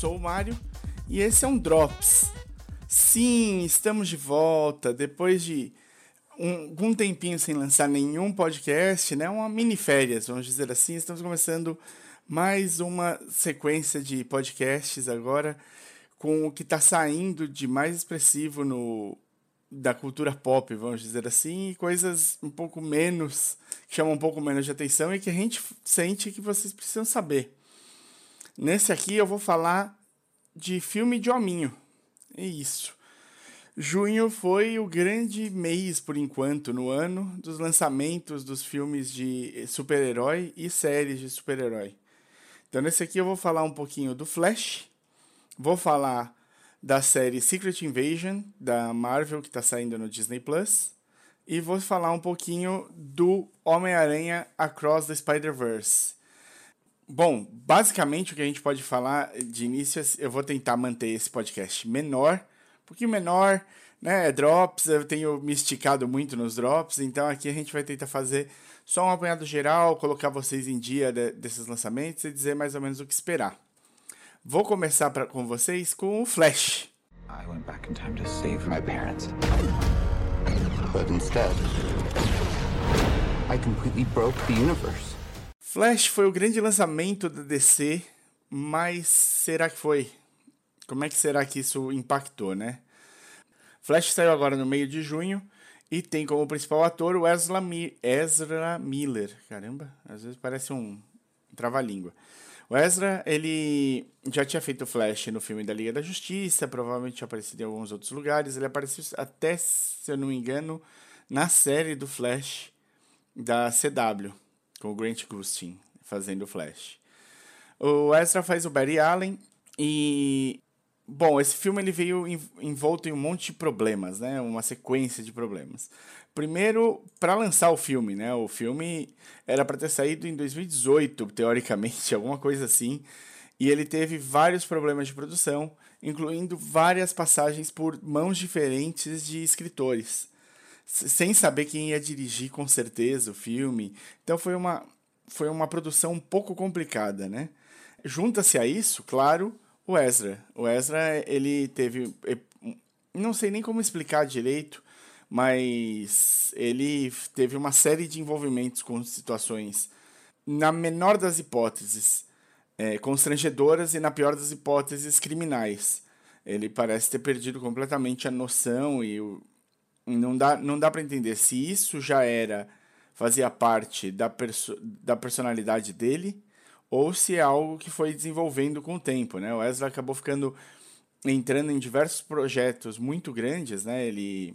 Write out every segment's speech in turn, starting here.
Sou o Mário e esse é um Drops. Sim, estamos de volta depois de um, algum tempinho sem lançar nenhum podcast, né? Uma mini férias, vamos dizer assim. Estamos começando mais uma sequência de podcasts agora com o que está saindo de mais expressivo no da cultura pop, vamos dizer assim, e coisas um pouco menos, que chamam um pouco menos de atenção e que a gente sente que vocês precisam saber. Nesse aqui eu vou falar de filme de hominho. É isso. Junho foi o grande mês, por enquanto, no ano, dos lançamentos dos filmes de super-herói e séries de super-herói. Então, nesse aqui eu vou falar um pouquinho do Flash, vou falar da série Secret Invasion da Marvel que está saindo no Disney Plus e vou falar um pouquinho do Homem-Aranha Across the Spider-Verse. Bom, basicamente o que a gente pode falar de início, eu vou tentar manter esse podcast menor, um pouquinho menor, né? Drops, eu tenho me esticado muito nos drops, então aqui a gente vai tentar fazer só um apanhado geral, colocar vocês em dia de, desses lançamentos e dizer mais ou menos o que esperar. Vou começar pra, com vocês com o Flash. I went back in time to save my parents. But instead, I completely broke the universe. Flash foi o grande lançamento da DC, mas será que foi? Como é que será que isso impactou, né? Flash saiu agora no meio de junho e tem como principal ator o Ezra, Mi Ezra Miller. Caramba, às vezes parece um trava-língua. O Ezra, ele já tinha feito Flash no filme da Liga da Justiça, provavelmente aparecido em alguns outros lugares. Ele apareceu até, se eu não me engano, na série do Flash da CW, com o Grant Gustin fazendo o Flash. O Ezra faz o Barry Allen e Bom, esse filme ele veio envolto em um monte de problemas, né? Uma sequência de problemas. Primeiro, para lançar o filme, né? O filme era para ter saído em 2018, teoricamente, alguma coisa assim. E ele teve vários problemas de produção, incluindo várias passagens por mãos diferentes de escritores, sem saber quem ia dirigir com certeza o filme. Então foi uma, foi uma produção um pouco complicada, né? Junta-se a isso, claro, o Ezra. O Ezra, ele teve. Não sei nem como explicar direito, mas ele teve uma série de envolvimentos com situações, na menor das hipóteses, é, constrangedoras e na pior das hipóteses, criminais. Ele parece ter perdido completamente a noção e o, não dá, não dá para entender se isso já era fazia parte da, perso da personalidade dele ou se é algo que foi desenvolvendo com o tempo, né? O Ezra acabou ficando entrando em diversos projetos muito grandes, né? Ele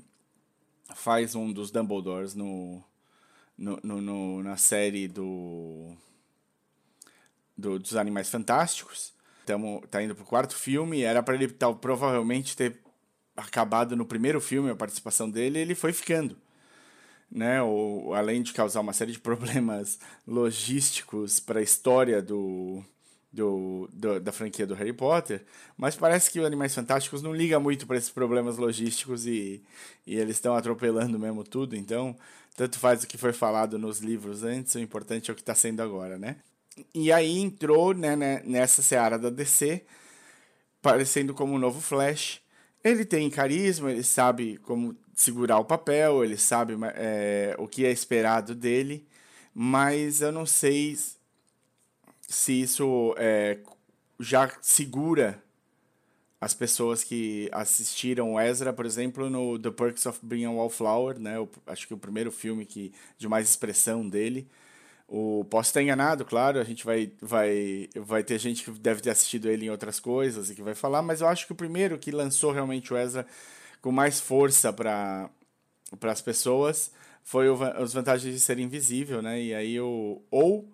faz um dos Dumbledores no, no, no, no na série do, do, dos Animais Fantásticos. Tamo, tá indo pro quarto filme, era para ele tal, provavelmente ter acabado no primeiro filme a participação dele, ele foi ficando né? Ou, além de causar uma série de problemas logísticos para a história do, do, do, da franquia do Harry Potter, mas parece que o Animais Fantásticos não liga muito para esses problemas logísticos e, e eles estão atropelando mesmo tudo, então tanto faz o que foi falado nos livros antes, o importante é o que está sendo agora, né? E aí entrou né, né, nessa seara da DC, parecendo como um novo Flash. Ele tem carisma, ele sabe como segurar o papel, ele sabe é, o que é esperado dele, mas eu não sei se isso é, já segura as pessoas que assistiram Ezra, por exemplo, no The Perks of Being a Wallflower, né? Acho que o primeiro filme que de mais expressão dele. O, posso estar enganado, claro, a gente vai, vai, vai ter gente que deve ter assistido ele em outras coisas e que vai falar, mas eu acho que o primeiro que lançou realmente o Ezra com mais força para as pessoas foi o, as vantagens de ser invisível, né? E aí o ou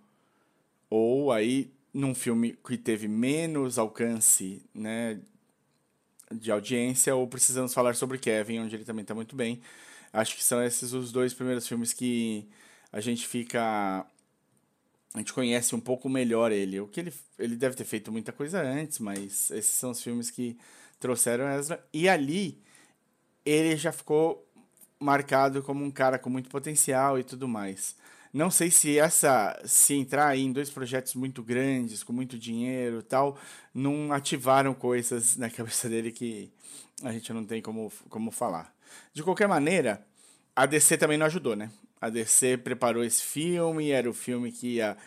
ou aí num filme que teve menos alcance, né, de audiência, ou precisamos falar sobre Kevin, onde ele também está muito bem. Acho que são esses os dois primeiros filmes que a gente fica a gente conhece um pouco melhor ele. O que ele, ele deve ter feito muita coisa antes, mas esses são os filmes que trouxeram Ezra. E ali ele já ficou marcado como um cara com muito potencial e tudo mais. Não sei se essa se entrar em dois projetos muito grandes, com muito dinheiro, tal, não ativaram coisas na cabeça dele que a gente não tem como, como falar. De qualquer maneira, a DC também não ajudou, né? A DC preparou esse filme, era o filme que ia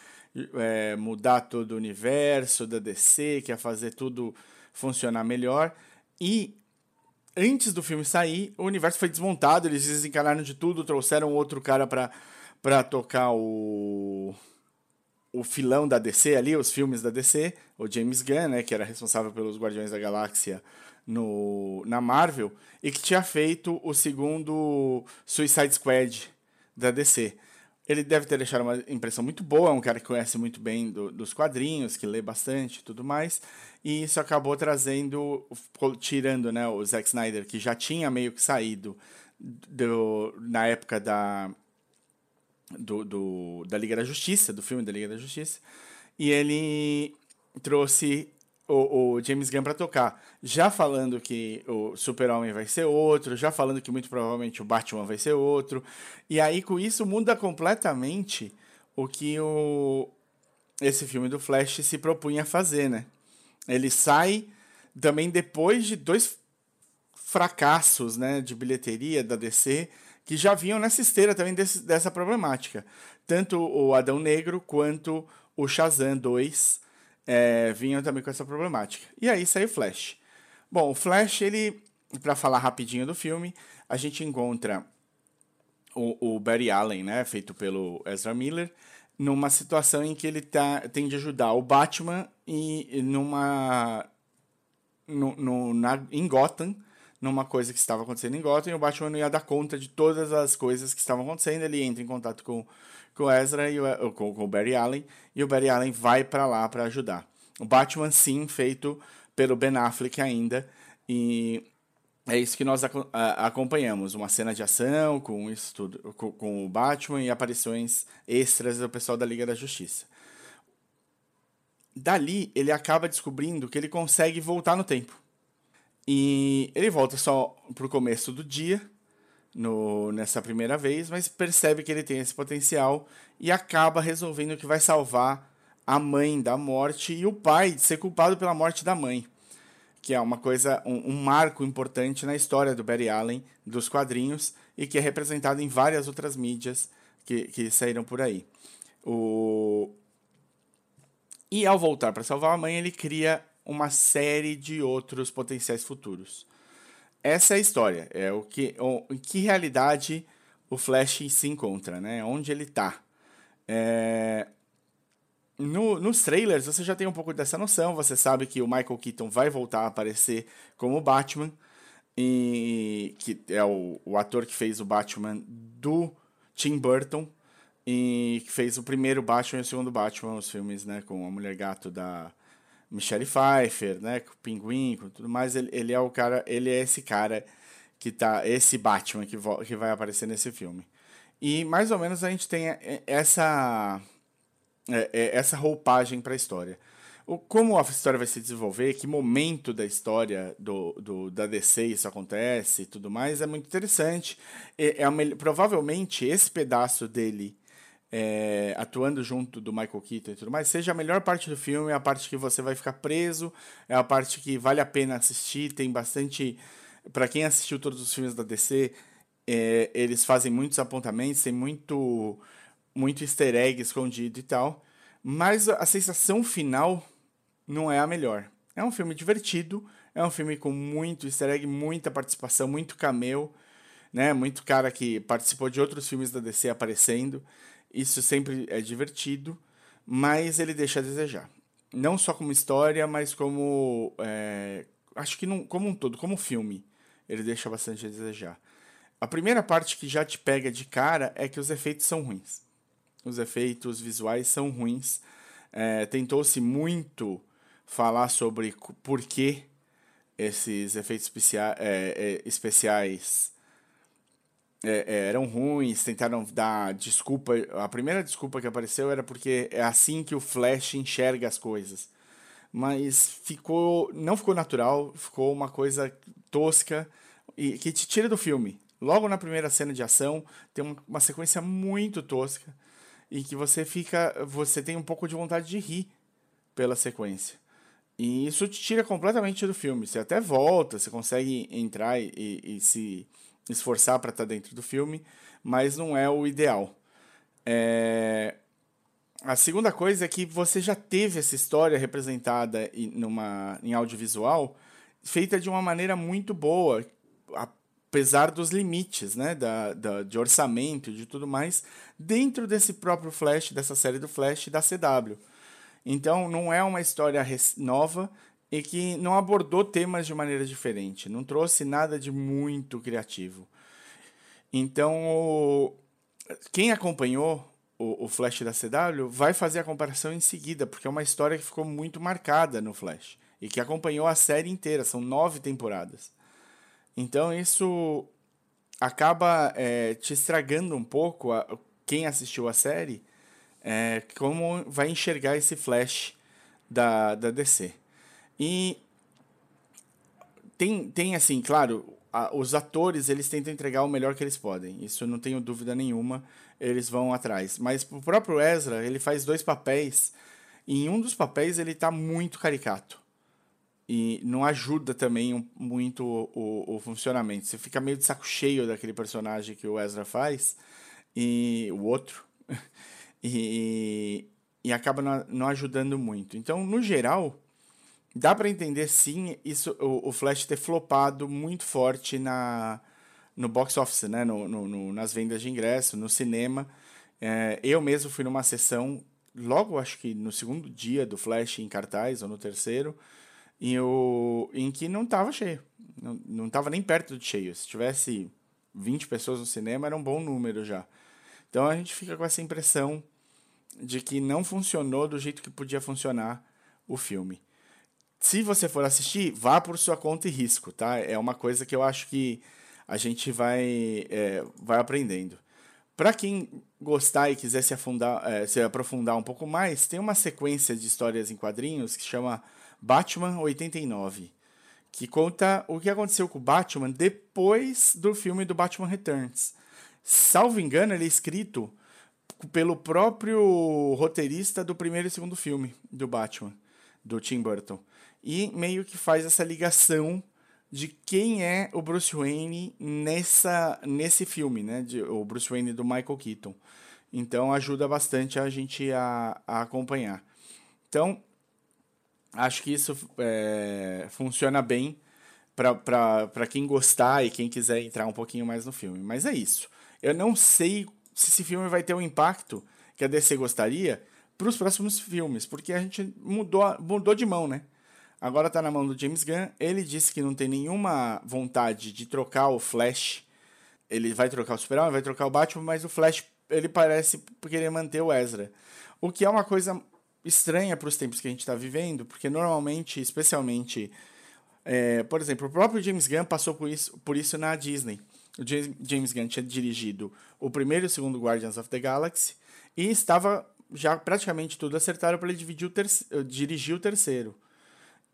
é, mudar todo o universo da DC, que ia fazer tudo funcionar melhor. E antes do filme sair, o universo foi desmontado, eles desencanaram de tudo, trouxeram outro cara para tocar o o filão da DC ali, os filmes da DC, o James Gunn, né, que era responsável pelos Guardiões da Galáxia no, na Marvel, e que tinha feito o segundo Suicide Squad da DC. Ele deve ter deixado uma impressão muito boa, é um cara que conhece muito bem do, dos quadrinhos, que lê bastante e tudo mais. E isso acabou trazendo, tirando né, o Zack Snyder, que já tinha meio que saído do, na época da, do, do, da Liga da Justiça, do filme da Liga da Justiça, e ele trouxe o, o James Gunn para tocar, já falando que o Super-Homem vai ser outro, já falando que muito provavelmente o Batman vai ser outro, e aí com isso muda completamente o que o, esse filme do Flash se propunha a fazer, né? Ele sai também depois de dois fracassos né, de bilheteria da DC, que já vinham nessa esteira também desse, dessa problemática. Tanto o Adão Negro quanto o Shazam 2 é, vinham também com essa problemática. E aí saiu Flash. Bom, o Flash, ele, para falar rapidinho do filme, a gente encontra o, o Barry Allen, né, feito pelo Ezra Miller, numa situação em que ele tá, tem de ajudar o Batman e numa no, no, na, em Gotham, numa coisa que estava acontecendo em Gotham, e o Batman não ia dar conta de todas as coisas que estavam acontecendo. Ele entra em contato com com o Ezra e o, com, com o Barry Allen, e o Barry Allen vai para lá para ajudar. O Batman, sim, feito pelo Ben Affleck ainda, e é isso que nós acompanhamos, uma cena de ação com isso tudo, com, com o Batman e aparições extras do pessoal da Liga da Justiça. Dali, ele acaba descobrindo que ele consegue voltar no tempo. E ele volta só pro começo do dia, no, nessa primeira vez, mas percebe que ele tem esse potencial e acaba resolvendo que vai salvar a mãe da morte e o pai de ser culpado pela morte da mãe, que é uma coisa, um, um marco importante na história do Barry Allen, dos quadrinhos, e que é representado em várias outras mídias que, que saíram por aí. O... E ao voltar para salvar a mãe, ele cria uma série de outros potenciais futuros essa é a história. É o que, o, em que realidade o Flash se encontra, né? Onde ele está. É... No, nos trailers você já tem um pouco dessa noção. Você sabe que o Michael Keaton vai voltar a aparecer como Batman. E que é o, o ator que fez o Batman do Tim Burton. E que fez o primeiro Batman e o segundo Batman, os filmes, né? Com a Mulher Gato da Michelle Pfeiffer, né, com o Pinguim, com tudo mais, ele, ele é o cara, ele é esse cara que tá, esse Batman que, que vai aparecer nesse filme. E mais ou menos a gente tem essa é, é, essa roupagem para a história. O, como a história vai se desenvolver, que momento da história do, do, da DC isso acontece e tudo mais, é muito interessante. É, é provavelmente esse pedaço dele é, atuando junto do Michael Keaton e tudo mais, seja a melhor parte do filme, é a parte que você vai ficar preso, é a parte que vale a pena assistir, tem bastante. para quem assistiu todos os filmes da DC, é, eles fazem muitos apontamentos, tem muito, muito easter egg escondido e tal, mas a sensação final não é a melhor. É um filme divertido, é um filme com muito easter egg, muita participação, muito cameo, né? Muito cara que participou de outros filmes da DC aparecendo. Isso sempre é divertido, mas ele deixa a desejar. Não só como história, mas como. É, acho que não, como um todo, como filme, ele deixa bastante a desejar. A primeira parte que já te pega de cara é que os efeitos são ruins. Os efeitos visuais são ruins. É, Tentou-se muito falar sobre por que esses efeitos especia é, é, especiais é, é, eram ruins, tentaram dar desculpa. A primeira desculpa que apareceu era porque é assim que o Flash enxerga as coisas. Mas ficou. Não ficou natural, ficou uma coisa tosca e que te tira do filme. Logo na primeira cena de ação, tem uma, sequência muito tosca e que você fica, você tem um pouco de vontade de rir pela sequência. E isso te tira completamente do filme. Você até volta, você consegue entrar e, e, e se esforçar para estar tá dentro do filme, mas não é o ideal. É... A segunda coisa é que você já teve essa história representada em, numa, em audiovisual feita de uma maneira muito boa, apesar dos limites né, da, da, de orçamento e de tudo mais, dentro desse próprio Flash, dessa série do Flash da CW. Então, não é uma história nova e que não abordou temas de maneira diferente, não trouxe nada de muito criativo. Então, quem acompanhou o, o, Flash da CW vai fazer a comparação em seguida, porque é uma história que ficou muito marcada no Flash e que acompanhou a série inteira, são nove temporadas. Então, isso acaba é, te estragando um pouco a, quem assistiu a série é, como vai enxergar esse Flash da, da DC. E tem, tem assim, claro, a, os atores eles tentam entregar o melhor que eles podem. Isso eu não tenho dúvida nenhuma, eles vão atrás. Mas o próprio Ezra, ele faz dois papéis, e em um dos papéis ele está muito caricato. E não ajuda também muito o, o, o, funcionamento. Você fica meio de saco cheio daquele personagem que o Ezra faz, e o outro, e, e acaba não, não ajudando muito. Então, no geral, dá para entender sim isso, o, o, Flash ter flopado muito forte na, no box office, né? No, no, no nas vendas de ingresso, no cinema. É, eu mesmo fui numa sessão, logo acho que no segundo dia do Flash em cartaz, ou no terceiro, e eu, em que não estava cheio. Não, não tava nem perto de cheio. Se tivesse 20 pessoas no cinema, era um bom número já. Então a gente fica com essa impressão de que não funcionou do jeito que podia funcionar o filme. Se você for assistir, vá por sua conta e risco, tá? É uma coisa que eu acho que a gente vai, é, vai aprendendo. Para quem gostar e quiser se, afundar, é, se aprofundar um pouco mais, tem uma sequência de histórias em quadrinhos que chama Batman 89, que conta o que aconteceu com o Batman depois do filme do Batman Returns. Salvo engano, ele é escrito pelo próprio roteirista do primeiro e segundo filme do Batman, do Tim Burton. E meio que faz essa ligação de quem é o Bruce Wayne nessa, nesse filme, né? De, o Bruce Wayne do Michael Keaton. Então ajuda bastante a gente a, a acompanhar. Então, acho que isso é, funciona bem para quem gostar e quem quiser entrar um pouquinho mais no filme. Mas é isso. Eu não sei se esse filme vai ter o um impacto que a DC gostaria para os próximos filmes, porque a gente mudou, mudou de mão, né? Agora está na mão do James Gunn. Ele disse que não tem nenhuma vontade de trocar o Flash. Ele vai trocar o Superman, vai trocar o Batman, mas o Flash ele parece querer manter o Ezra. O que é uma coisa estranha para os tempos que a gente está vivendo, porque normalmente, especialmente, é, por exemplo, o próprio James Gunn passou por isso, por isso na Disney. O James Gunn tinha dirigido o primeiro e o segundo Guardians of the Galaxy e estava já praticamente tudo acertado para ele dividir o terceiro, dirigir o terceiro.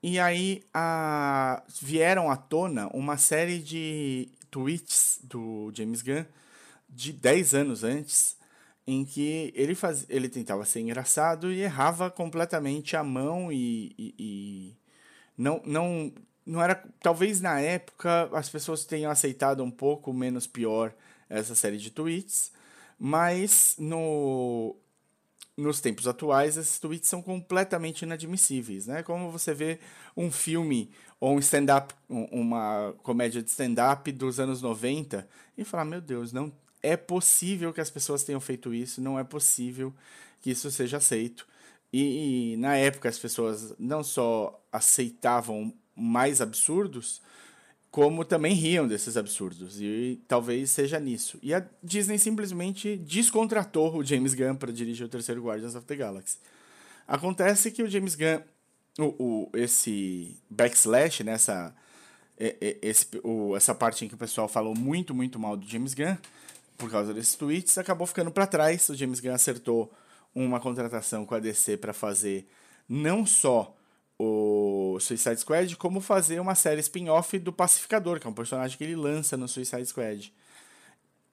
E aí a, vieram à tona uma série de tweets do James Gunn de 10 anos antes, em que ele, faz, ele tentava ser engraçado e errava completamente a mão e, e, e não, não não era. Talvez na época as pessoas tenham aceitado um pouco menos pior essa série de tweets, mas no, nos tempos atuais esses tweets são completamente inadmissíveis, né? Como você vê um filme ou um stand-up, uma comédia de stand-up dos anos 90 e falar, meu Deus, não é possível que as pessoas tenham feito isso, não é possível que isso seja aceito. E, e na época as pessoas não só aceitavam mais absurdos, como também riam desses absurdos. E talvez seja nisso. E a Disney simplesmente descontratou o James Gunn para dirigir o terceiro Guardians of the Galaxy. Acontece que o James Gunn, o, o, esse backslash, nessa né, esse, o, essa parte em que o pessoal falou muito, muito mal do James Gunn, por causa desses tweets, acabou ficando para trás. O James Gunn acertou uma contratação com a DC para fazer não só o Suicide Squad, como fazer uma série spin-off do Pacificador, que é um personagem que ele lança no Suicide Squad.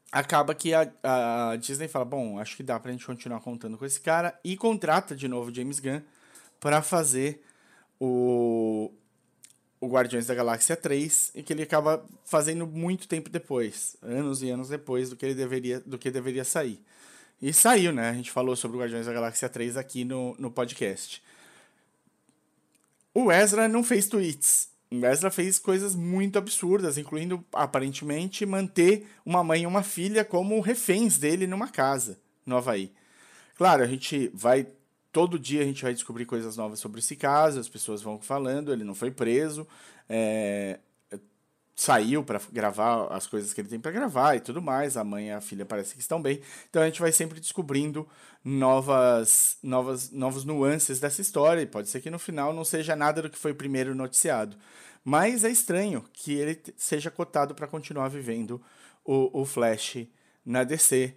acaba que a, a, Disney fala: bom, acho que dá pra gente continuar contando com esse cara e contrata de novo James Gunn para fazer o, o Guardiões da Galáxia 3 e que ele acaba fazendo muito tempo depois, anos e anos depois do que ele deveria, do que deveria sair. E saiu, né? A gente falou sobre o Guardiões da Galáxia 3 aqui no, no podcast. O Ezra não fez tweets. O Ezra fez coisas muito absurdas, incluindo, aparentemente, manter uma mãe e uma filha como reféns dele numa casa no Havaí. Claro, a gente vai todo dia a gente vai descobrir coisas novas sobre esse caso, as pessoas vão falando, ele não foi preso, é, saiu para gravar as coisas que ele tem para gravar e tudo mais, a mãe e a filha parece que estão bem, então a gente vai sempre descobrindo novas, novas, novos nuances dessa história, e pode ser que no final não seja nada do que foi primeiro noticiado, mas é estranho que ele seja cotado para continuar vivendo o, o Flash na DC,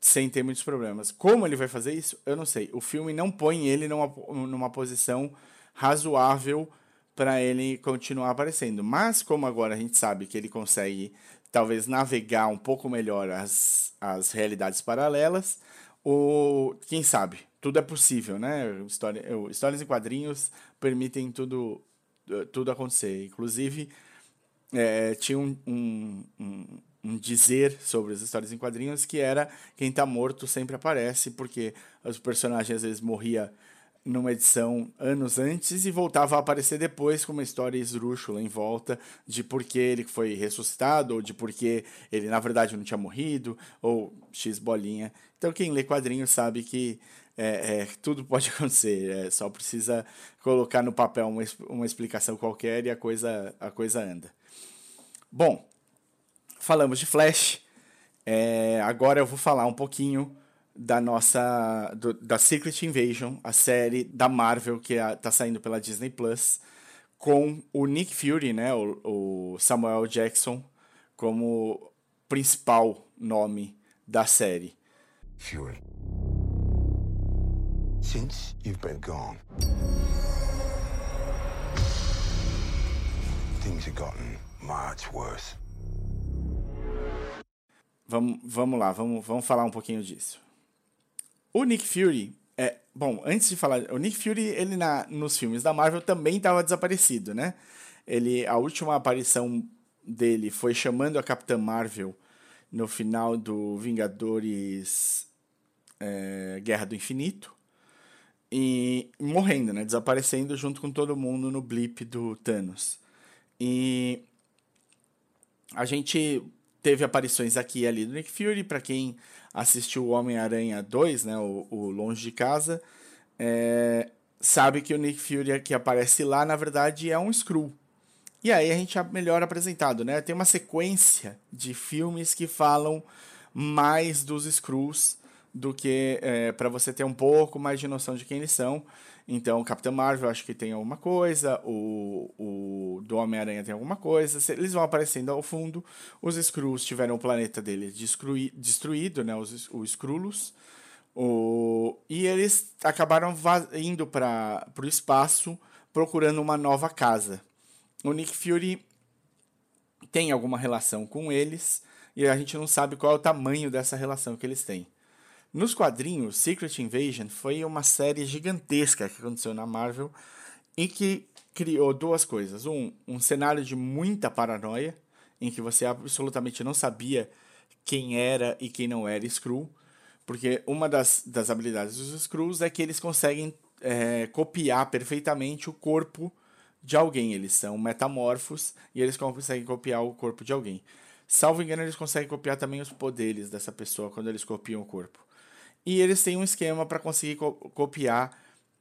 sem ter muitos problemas. Como ele vai fazer isso? Eu não sei. O filme não põe ele numa, numa posição razoável para ele continuar aparecendo. Mas como agora a gente sabe que ele consegue talvez navegar um pouco melhor as, as realidades paralelas, o quem sabe? Tudo é possível, né? História, histórias em quadrinhos permitem tudo tudo acontecer. Inclusive, é, tinha um, um, um um dizer sobre as histórias em quadrinhos que era quem está morto sempre aparece, porque os personagens às vezes morria numa edição anos antes e voltava a aparecer depois com uma história esdrúxula em volta de por que ele foi ressuscitado ou de por que ele na verdade não tinha morrido ou X bolinha. Então quem lê quadrinhos sabe que é, é, tudo pode acontecer, é, só precisa colocar no papel uma, uma explicação qualquer e a coisa, a coisa anda. Bom, falamos de Flash. É, agora eu vou falar um pouquinho da nossa do, da Secret Invasion, a série da Marvel que está saindo pela Disney Plus, com o Nick Fury, né, o, o Samuel Jackson, como principal nome da série. Fury. Since you've been gone, things have gotten much worse. Vamos, vamos lá, vamos, vamos falar um pouquinho disso. O Nick Fury é, bom, antes de falar, o Nick Fury, ele na, nos filmes da Marvel também estava desaparecido, né? Ele, a última aparição dele foi chamando a Capitã Marvel no final do Vingadores é, Guerra do Infinito e morrendo, né? Desaparecendo junto com todo mundo no blip do Thanos. E a gente teve aparições aqui e ali do Nick Fury. Para quem assistiu o Homem-Aranha 2, né, o, o, Longe de Casa, é, sabe que o Nick Fury que aparece lá, na verdade, é um Skrull. E aí a gente é melhor apresentado, né? Tem uma sequência de filmes que falam mais dos Skrulls do que é, para você ter um pouco mais de noção de quem eles são. Então, Capitão Marvel acho que tem alguma coisa, o, o do Homem-Aranha tem alguma coisa, eles vão aparecendo ao fundo. Os Skrulls tiveram o planeta dele destruí, destruído, né, os, os Skrullos, o, e eles acabaram indo para o espaço procurando uma nova casa. O Nick Fury tem alguma relação com eles, e a gente não sabe qual é o tamanho dessa relação que eles têm. Nos quadrinhos, Secret Invasion foi uma série gigantesca que aconteceu na Marvel e que criou duas coisas. Um, um cenário de muita paranoia, em que você absolutamente não sabia quem era e quem não era Skrull, porque uma das, das habilidades dos Skrulls é que eles conseguem é, copiar perfeitamente o corpo de alguém. Eles são metamorfos e eles conseguem copiar o corpo de alguém. Salvo engano, eles conseguem copiar também os poderes dessa pessoa quando eles copiam o corpo. E eles têm um esquema para conseguir co copiar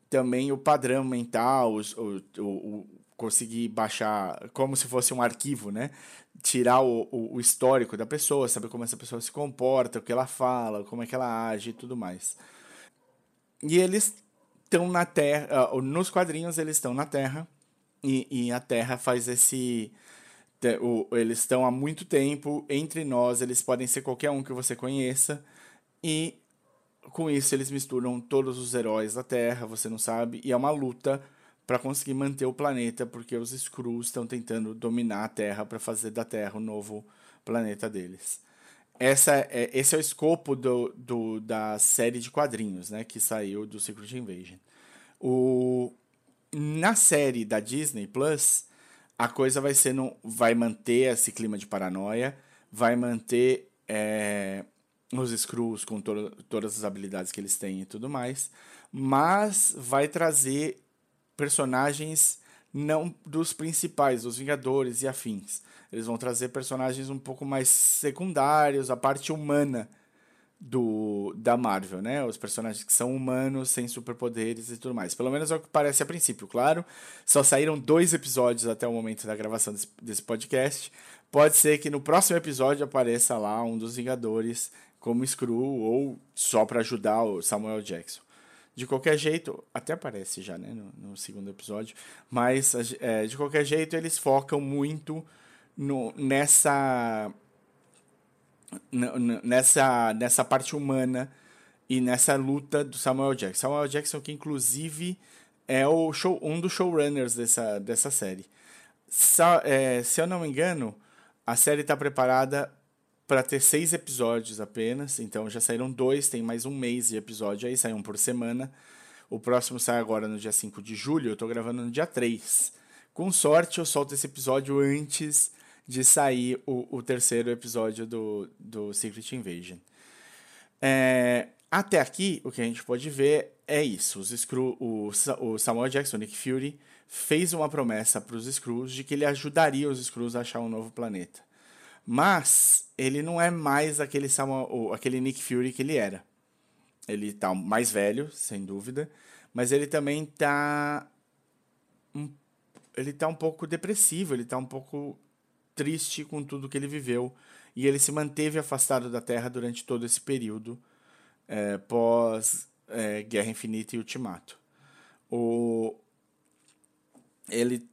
também o padrão mental, o, o, o, conseguir baixar como se fosse um arquivo, né? Tirar o, o, histórico da pessoa, saber como essa pessoa se comporta, o que ela fala, como é que ela age e tudo mais. E eles estão na Terra, uh, nos quadrinhos eles estão na Terra, e, e a Terra faz esse. eles estão há muito tempo entre nós, eles podem ser qualquer um que você conheça, e com isso eles misturam todos os heróis da Terra, você não sabe, e é uma luta para conseguir manter o planeta, porque os Skrulls estão tentando dominar a Terra para fazer da Terra o novo planeta deles. essa é, esse é o escopo do, do, da série de quadrinhos, né, que saiu do Secret Invasion. O, na série da Disney Plus, a coisa vai ser no, vai manter esse clima de paranoia, vai manter é, os Skrulls com to todas as habilidades que eles têm e tudo mais, mas vai trazer personagens não dos principais, dos Vingadores e afins. Eles vão trazer personagens um pouco mais secundários, a parte humana do da Marvel, né? Os personagens que são humanos, sem superpoderes e tudo mais. Pelo menos é o que parece a princípio, claro. Só saíram dois episódios até o momento da gravação desse, desse podcast. Pode ser que no próximo episódio apareça lá um dos Vingadores como Screw ou só para ajudar o Samuel Jackson. De qualquer jeito, até aparece já, né, no, no segundo episódio, mas é, de qualquer jeito eles focam muito no, nessa nessa, nessa parte humana e nessa luta do Samuel Jackson. Samuel Jackson, que inclusive é o show, um dos showrunners dessa, dessa série. Sa, é, se eu não me engano, a série está preparada para ter seis episódios apenas, então já saíram dois, tem mais um mês de episódio aí, sai um por semana. O próximo sai agora no dia 5 de julho, eu estou gravando no dia 3. Com sorte, eu solto esse episódio antes de sair o, o terceiro episódio do, do Secret Invasion. É, até aqui, o que a gente pode ver é isso. Os Screw, o, o Samuel Jackson, Nick Fury, fez uma promessa para os Skrulls de que ele ajudaria os Skrulls a achar um novo planeta. Mas ele não é mais aquele, Samuel, aquele Nick Fury que ele era. Ele está mais velho, sem dúvida, mas ele também está um, ele tá um pouco depressivo, ele está um pouco triste com tudo que ele viveu e ele se manteve afastado da Terra durante todo esse período é, pós é, Guerra Infinita e Ultimato. O, ele,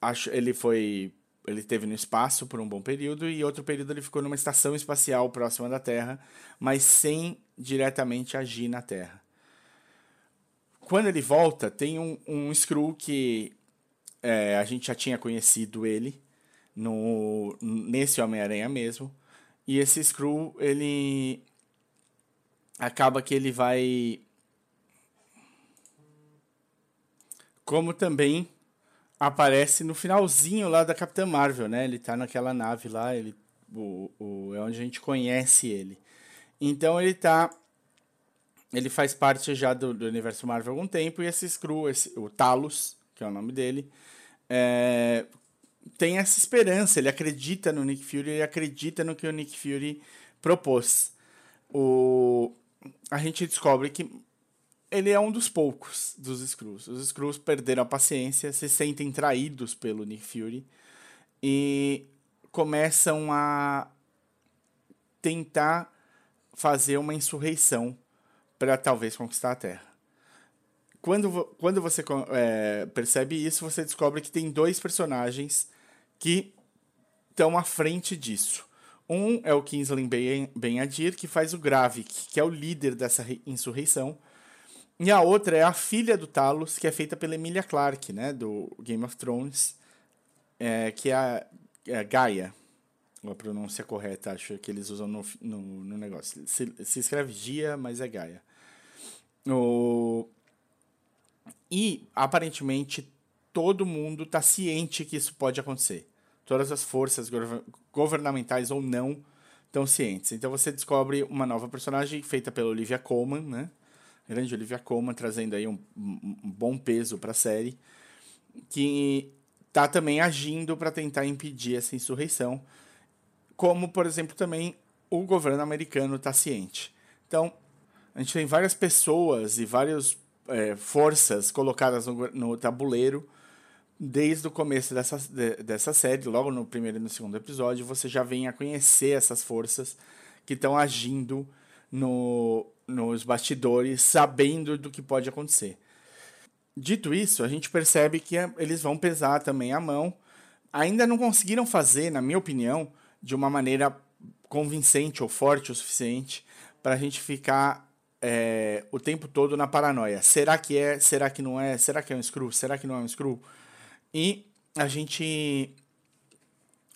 acho, ele foi ele teve no espaço por um bom período e outro período ele ficou numa estação espacial próxima da Terra, mas sem diretamente agir na Terra. Quando ele volta, tem um, um que é, a gente já tinha conhecido ele, no nesse Homem-Aranha mesmo. E esse Screw, ele acaba que ele vai como também aparece no finalzinho lá da Capitã Marvel, né? Ele tá naquela nave lá, ele o, o, é onde a gente conhece ele. Então ele tá ele faz parte já do, do universo Marvel há algum tempo e esse Screw, esse, o Talos, que é o nome dele, é, tem essa esperança, ele acredita no Nick Fury, ele acredita no que o Nick Fury propôs. O... A gente descobre que ele é um dos poucos dos Skrulls. Os Skrulls perderam a paciência, se sentem traídos pelo Nick Fury e começam a tentar fazer uma insurreição para talvez conquistar a Terra. Quando, quando você é, percebe isso, você descobre que tem dois personagens que estão à frente disso. Um é o Kingsley Ben-Adir, que faz o Gravik, que é o líder dessa insurreição. E a outra é a filha do Talos, que é feita pela Emilia Clarke, né, do Game of Thrones, é, que é a, é a Gaia. A pronúncia correta, acho que eles usam no, no, no negócio. Se, se, escreve Gia, mas é Gaia. O... E, aparentemente, todo mundo está ciente que isso pode acontecer. Todas as forças governamentais ou não estão cientes. Então você descobre uma nova personagem feita pela Olivia Colman, né? Grande Olivia Colman, trazendo aí um, um bom peso para a série, que está também agindo para tentar impedir essa insurreição, como, por exemplo, também o governo americano está ciente. Então, a gente tem várias pessoas e várias é, forças colocadas no, no tabuleiro desde o começo dessa, de, dessa série, logo no primeiro e no segundo episódio, você já vem a conhecer essas forças que estão agindo no, nos bastidores, sabendo do que pode acontecer. Dito isso, a gente percebe que eles vão pesar também a mão. Ainda não conseguiram fazer, na minha opinião, de uma maneira convincente ou forte o suficiente para a gente ficar é, o tempo todo na paranoia. Será que é? Será que não é? Será que é um screw? Será que não é um screw? E a gente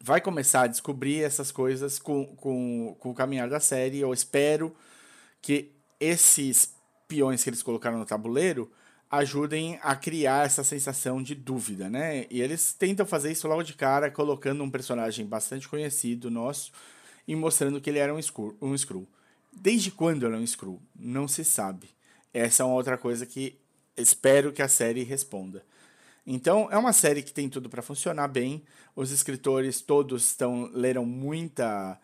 vai começar a descobrir essas coisas com, com, com o caminhar da série. Eu espero que esses peões que eles colocaram no tabuleiro ajudem a criar essa sensação de dúvida, né? E eles tentam fazer isso logo de cara, colocando um personagem bastante conhecido nosso e mostrando que ele era um Skrull. Um Skrull. Desde quando ele é um Skrull? Não se sabe. Essa é uma outra coisa que espero que a série responda. Então, é uma série que tem tudo para funcionar bem. Os escritores todos leram muita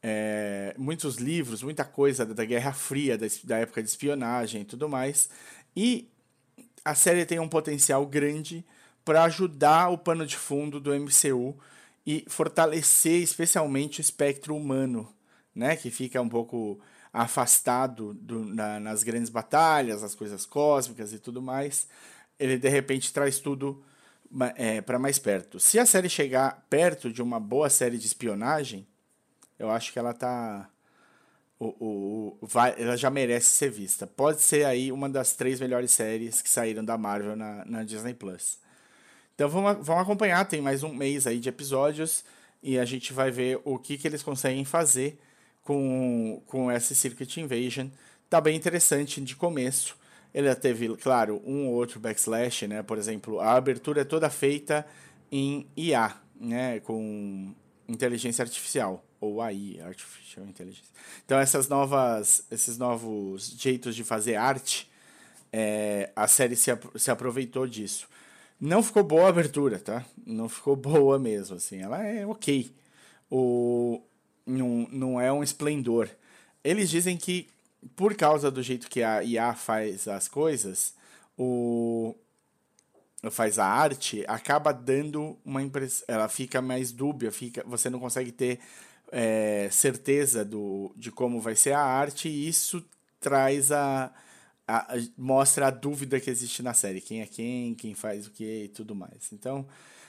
é, muitos livros, muita coisa da Guerra Fria, da, da época de espionagem e tudo mais. E a série tem um potencial grande para ajudar o pano de fundo do MCU e fortalecer especialmente o espectro humano, né, que fica um pouco afastado do, na, nas grandes batalhas, as coisas cósmicas e tudo mais. Ele de repente traz tudo é, para mais perto. Se a série chegar perto de uma boa série de espionagem, eu acho que ela tá o, o, o, vai, ela já merece ser vista. Pode ser aí uma das três melhores séries que saíram da Marvel na, na Disney Plus. Então vamos, vamos acompanhar, tem mais um mês aí de episódios e a gente vai ver o que, que eles conseguem fazer com, com essa Circuit Invasion. Tá bem interessante de começo. Ele já teve, claro, um ou outro backslash, né? Por exemplo, a abertura é toda feita em IA, né? Com inteligência artificial ou AI, artificial intelligence. Então essas novas, esses novos jeitos de fazer arte, é, a série se, se aproveitou disso. Não ficou boa a abertura, tá? Não ficou boa mesmo, assim. Ela é ok. O, não, não é um esplendor. Eles dizem que, por causa do jeito que a IA faz as coisas, o, faz a arte, acaba dando uma impressão. Ela fica mais dúbia, fica, você não consegue ter é, certeza do, de como vai ser a arte, e isso traz a, a, a, mostra a dúvida que existe na série, quem é quem, quem faz o que e tudo mais. Então,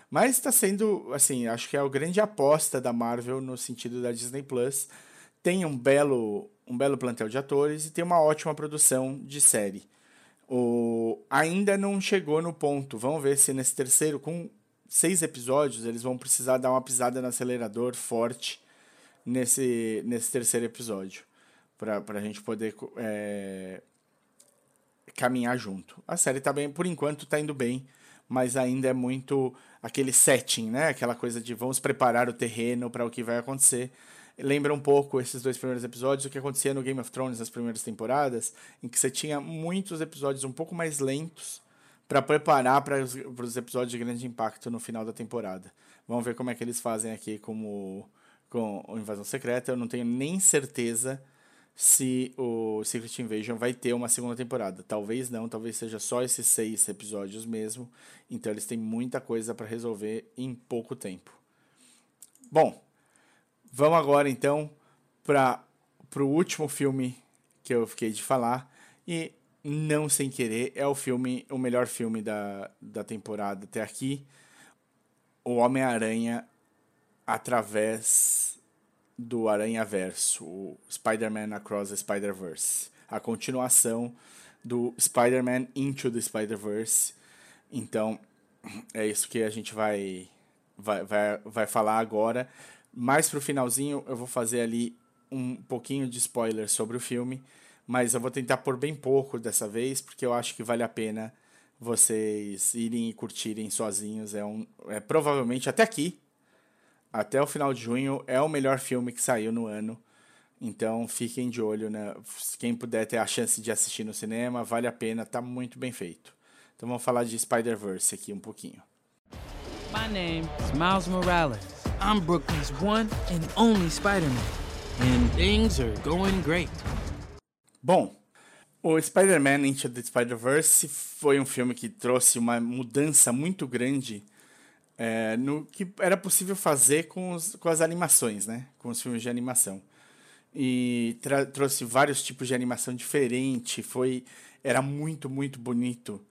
mas está sendo, assim, acho que é a grande aposta da Marvel no sentido da Disney Plus. Tem um belo, um belo plantel de atores e tem uma ótima produção de série. O, ainda não chegou no ponto. Vamos ver se nesse terceiro, com seis episódios, eles vão precisar dar uma pisada no acelerador forte nesse, nesse terceiro episódio. Para a gente poder é, caminhar junto. A série tá bem, por enquanto tá indo bem, mas ainda é muito aquele setting, né? Aquela coisa de vamos preparar o terreno para o que vai acontecer. Lembra um pouco esses dois primeiros episódios o que acontecia no Game of Thrones nas primeiras temporadas, em que você tinha muitos episódios um pouco mais lentos para preparar para os episódios de grande impacto no final da temporada. Vamos ver como é que eles fazem aqui como, com o Invasão Secreta. Eu não tenho nem certeza se o Secret Invasion vai ter uma segunda temporada. Talvez não, talvez seja só esses seis episódios mesmo. Então eles têm muita coisa para resolver em pouco tempo. Bom, vamos agora então para o último filme que eu fiquei de falar. E não sem querer, é o filme, o melhor filme da, da temporada até aqui. O Homem-Aranha através do Aranha Verso, o Spider-Man Across the Spider-Verse, a continuação do Spider-Man Into the Spider-Verse. Então, é isso que a gente vai, vai, vai, vai falar agora. Mais pro finalzinho, eu vou fazer ali um pouquinho de spoiler sobre o filme, mas eu vou tentar pôr bem pouco dessa vez, porque eu acho que vale a pena vocês irem e curtirem sozinhos. É, um, é provavelmente até aqui até o final de junho é o melhor filme que saiu no ano. Então fiquem de olho, né? Quem puder ter a chance de assistir no cinema, vale a pena, tá muito bem feito. Então vamos falar de Spider-Verse aqui um pouquinho. My name is Miles Morales. I'm Brooklyn's one and only Spider-Man. And things are going great. Bom, o Spider-Man Into the Spider-Verse foi um filme que trouxe uma mudança muito grande é, no que era possível fazer com, os, com as animações, né? Com os filmes de animação. E trouxe vários tipos de animação diferente, foi era muito, muito bonito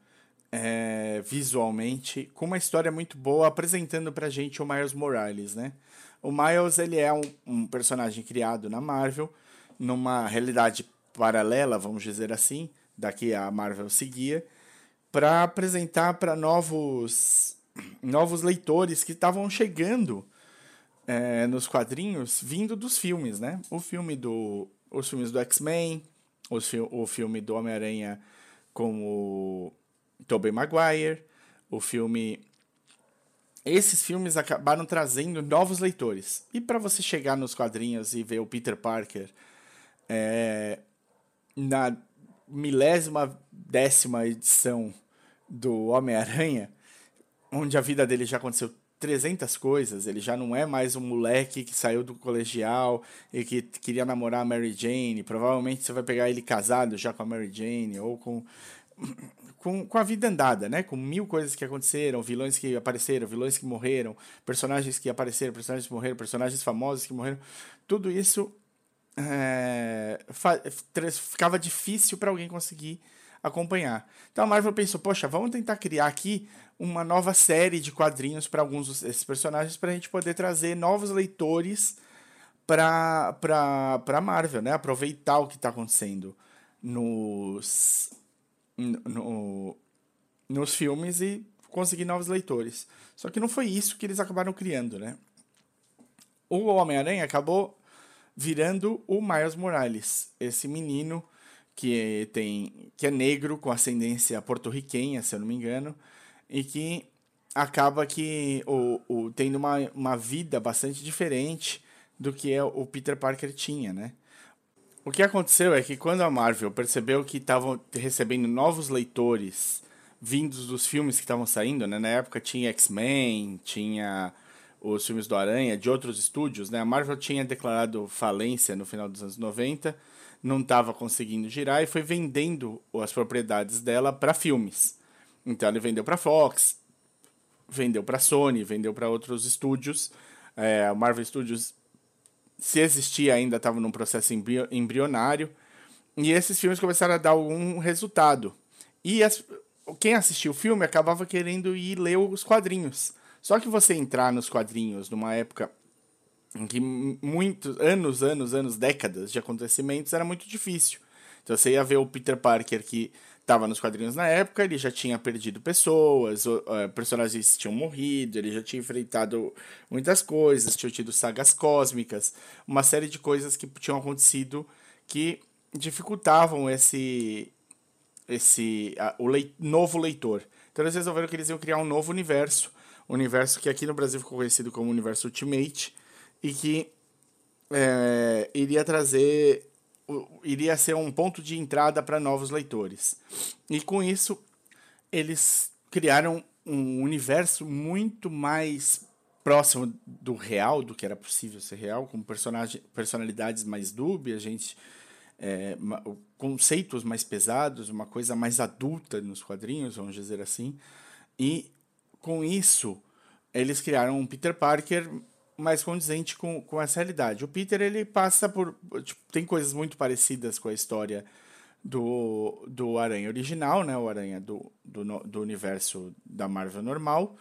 é, visualmente, com uma história muito boa, apresentando pra gente o Miles Morales, né? O Miles, ele é um, um personagem criado na Marvel, numa realidade paralela, vamos dizer assim, da que a Marvel seguia, para apresentar para novos novos leitores que estavam chegando é, nos quadrinhos vindo dos filmes, né? O filme do, os filmes do X-Men, o filme do Homem-Aranha com o Tobey Maguire, o filme esses filmes acabaram trazendo novos leitores. E para você chegar nos quadrinhos e ver o Peter Parker é, na milésima décima edição do Homem-Aranha, onde a vida dele já aconteceu 300 coisas, ele já não é mais um moleque que saiu do colegial e que queria namorar a Mary Jane, provavelmente você vai pegar ele casado já com a Mary Jane ou com com, com a vida andada, né? Com mil coisas que aconteceram, vilões que apareceram, vilões que morreram, personagens que apareceram, personagens que morreram, personagens famosos que morreram. Tudo isso é, ficava difícil para alguém conseguir acompanhar. Então a Marvel pensou, poxa, vamos tentar criar aqui uma nova série de quadrinhos para alguns desses personagens para a gente poder trazer novos leitores para para Marvel, né? Aproveitar o que está acontecendo nos no, nos filmes e conseguir novos leitores. Só que não foi isso que eles acabaram criando, né? O Homem-Aranha acabou virando o Miles Morales, esse menino que tem que é negro com ascendência porto-riquenha, se eu não me engano, e que acaba que o, o tendo uma, uma vida bastante diferente do que é o Peter Parker tinha, né? O que aconteceu é que quando a Marvel percebeu que estavam recebendo novos leitores vindos dos filmes que estavam saindo, né? Na época tinha X-Men, tinha os filmes do Aranha, de outros estúdios, né? A Marvel tinha declarado falência no final dos anos 90, não estava conseguindo girar e foi vendendo as propriedades dela para filmes. Então ele vendeu para Fox, vendeu para Sony, vendeu para outros estúdios. É, a Marvel Studios se existia ainda, estava num processo embrionário. E esses filmes começaram a dar algum resultado. E as, quem assistiu o filme acabava querendo ir ler os quadrinhos. Só que você entrar nos quadrinhos numa época em que muitos anos, anos, anos, décadas de acontecimentos era muito difícil. Então você ia ver o Peter Parker que estava nos quadrinhos na época, ele já tinha perdido pessoas, uh, personagens tinham morrido, ele já tinha enfrentado muitas coisas, tinha tido sagas cósmicas, uma série de coisas que tinham acontecido que dificultavam esse esse uh, o leit novo leitor. Então eles resolveram que eles iam criar um novo universo, um universo que aqui no Brasil ficou conhecido como Universo Ultimate e que é, iria trazer iria ser um ponto de entrada para novos leitores. E com isso, eles criaram um universo muito mais próximo do real, do que era possível ser real, com personagem, personalidades mais dúbias, gente, é, conceitos mais pesados, uma coisa mais adulta nos quadrinhos, vamos dizer assim. E com isso, eles criaram um Peter Parker mais condizente com, com essa realidade. O Peter ele passa por tipo, tem coisas muito parecidas com a história do, do Aranha original, né, o Aranha do, do, do universo da Marvel normal,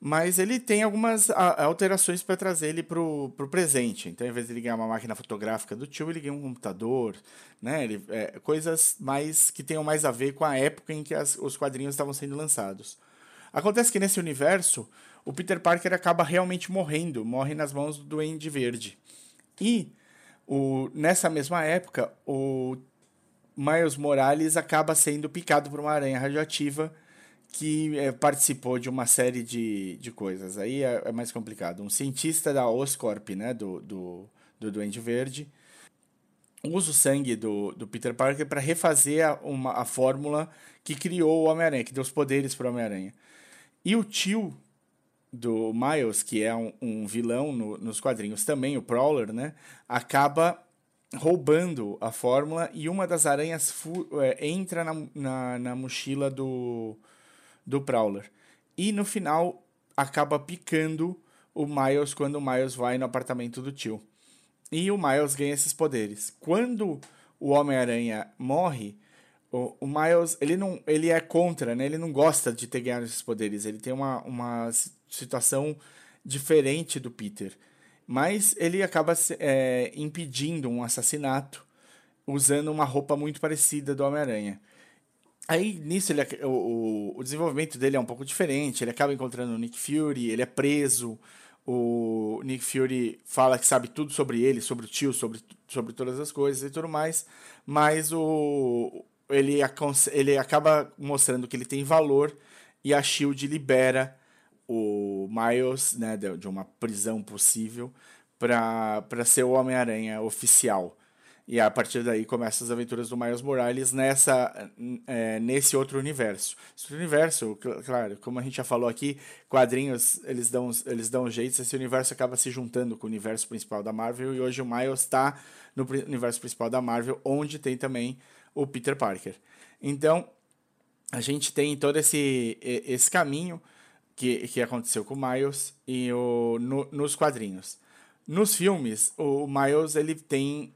mas ele tem algumas alterações para trazer ele para o presente. Então, ao invés de ganhar uma máquina fotográfica do tio, ele ganha um computador, né? Ele, é, coisas mais que tenham mais a ver com a época em que as, os quadrinhos estavam sendo lançados. Acontece que nesse universo o Peter Parker acaba realmente morrendo, morre nas mãos do Duende Verde. E o, nessa mesma época, o Miles Morales acaba sendo picado por uma aranha radioativa que é, participou de uma série de, de coisas. Aí é, é, mais complicado. Um cientista da Oscorp, né, do, do, do Duende Verde, usa o sangue do, do Peter Parker para refazer a, uma, a fórmula que criou o Homem-Aranha, que deu os poderes para o Homem-Aranha. E o tio do Miles, que é um, um vilão no, nos quadrinhos também, o Prowler, né? Acaba roubando a fórmula e uma das aranhas é, entra na, na, na, mochila do, do Prowler. E no final acaba picando o Miles quando o Miles vai no apartamento do tio. E o Miles ganha esses poderes. Quando o Homem-Aranha morre, o, o, Miles, ele não, ele é contra, né? Ele não gosta de ter ganhado esses poderes. Ele tem uma, uma situação diferente do Peter. Mas ele acaba é, impedindo um assassinato usando uma roupa muito parecida do Homem-Aranha. Aí, nisso, ele, o, o desenvolvimento dele é um pouco diferente. Ele acaba encontrando o Nick Fury, ele é preso. o Nick Fury fala que sabe tudo sobre ele, sobre o tio, sobre, sobre todas as coisas e tudo mais, mas o, ele, ele acaba mostrando que ele tem valor e a Shield libera o Miles né, de uma prisão possível para ser o Homem-Aranha oficial. E a partir daí começam as aventuras do Miles Morales nessa, é, nesse outro universo. Esse universo, claro, como a gente já falou aqui, quadrinhos eles dão, eles dão jeitos, esse universo acaba se juntando com o universo principal da Marvel e hoje o Miles está no universo principal da Marvel, onde tem também o Peter Parker. Então, a gente tem todo esse, esse caminho que, que aconteceu com o Miles e o, no, nos quadrinhos. Nos filmes, o Miles ele tem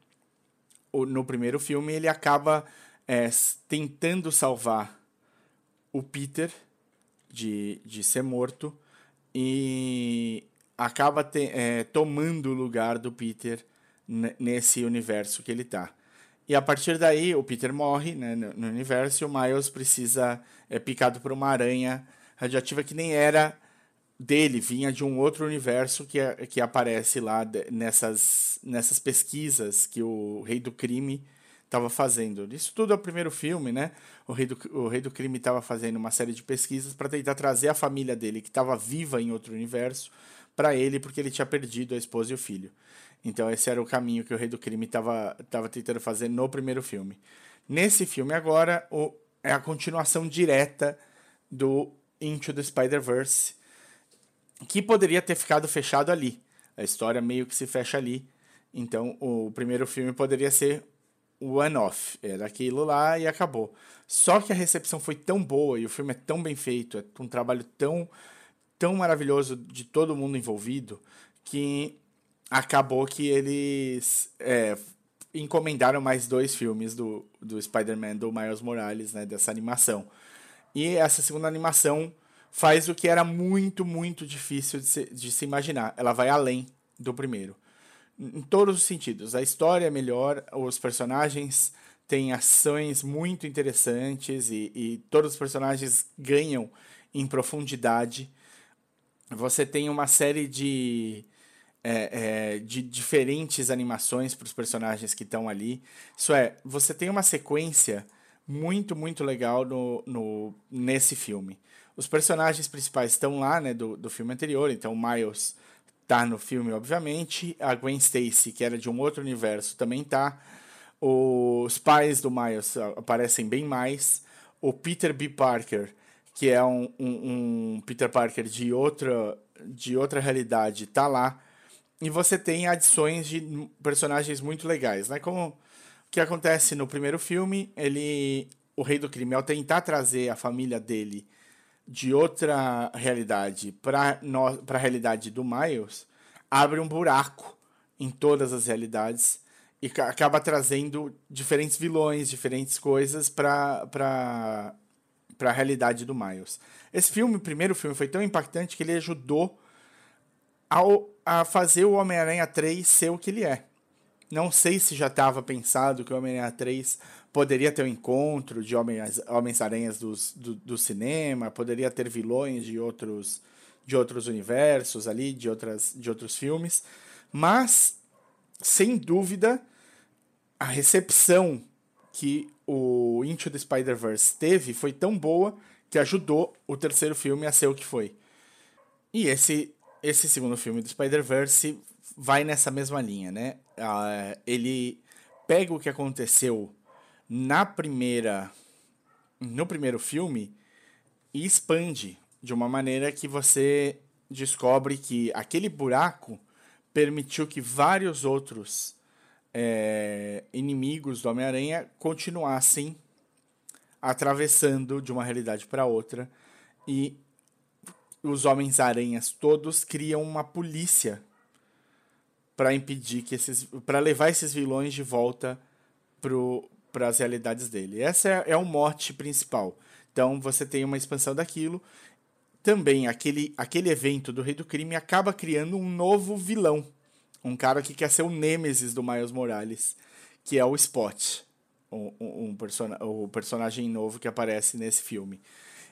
no primeiro filme, ele acaba é, tentando salvar o Peter de, de ser morto e acaba te, é, tomando o lugar do Peter nesse universo que ele está. E a partir daí, o Peter morre né, no, no universo e o Miles precisa é picado por uma aranha radioativa que nem era dele, vinha de um outro universo que, que aparece lá nessas, nessas pesquisas que o Rei do Crime estava fazendo. Isso tudo é o primeiro filme, né? O Rei do, o Rei do Crime estava fazendo uma série de pesquisas para tentar trazer a família dele, que estava viva em outro universo, para ele, porque ele tinha perdido a esposa e o filho. Então, esse era o caminho que o Rei do Crime estava tentando fazer no primeiro filme. Nesse filme, agora, o, é a continuação direta do Into the Spider-Verse que poderia ter ficado fechado ali. A história meio que se fecha ali. Então, o primeiro filme poderia ser one-off. Era aquilo lá e acabou. Só que a recepção foi tão boa e o filme é tão bem feito, é um trabalho tão, tão maravilhoso de todo mundo envolvido, que acabou que eles é, encomendaram mais dois filmes do, do Spider-Man do Miles Morales, né, dessa animação. E essa segunda animação faz o que era muito, muito difícil de se, de se imaginar. Ela vai além do primeiro. Em todos os sentidos. A história é melhor, os personagens têm ações muito interessantes e, e todos os personagens ganham em profundidade. Você tem uma série de, é, é, de diferentes animações para os personagens que estão ali. Isso é, você tem uma sequência muito, muito legal no, no, nesse filme. Os personagens principais estão lá, né, do, do filme anterior, então o Miles tá no filme, obviamente. A Gwen Stacy, que era de um outro universo, também tá. Os pais do Miles aparecem bem mais. O Peter B. Parker, que é um, um, um Peter Parker de outra, de outra realidade, tá lá. E você tem adições de personagens muito legais, né? Como que acontece no primeiro filme, ele, o Rei do Crime, ao tentar trazer a família dele de outra realidade para a realidade do Miles, abre um buraco em todas as realidades e acaba trazendo diferentes vilões, diferentes coisas para a realidade do Miles. Esse filme, o primeiro filme, foi tão impactante que ele ajudou ao, a fazer o Homem-Aranha 3 ser o que ele é. Não sei se já estava pensado que o Homem-Aranha 3 poderia ter um encontro de Homens-Aranhas do, do cinema, poderia ter vilões de outros, de outros universos ali, de, outras, de outros filmes, mas, sem dúvida, a recepção que o Into the Spider-Verse teve foi tão boa que ajudou o terceiro filme a ser o que foi. E esse, esse segundo filme do Spider-Verse vai nessa mesma linha, né? Uh, ele pega o que aconteceu na primeira no primeiro filme e expande de uma maneira que você descobre que aquele buraco permitiu que vários outros é, inimigos do Homem-Aranha continuassem atravessando de uma realidade para outra e os Homens-Aranhas todos criam uma polícia para impedir que esses para levar esses vilões de volta para as realidades dele. Essa é, é o mote principal. Então você tem uma expansão daquilo. Também aquele, aquele evento do Rei do Crime acaba criando um novo vilão. Um cara que quer ser o Nêmesis do Miles Morales, que é o Spot, um, um person o personagem novo que aparece nesse filme.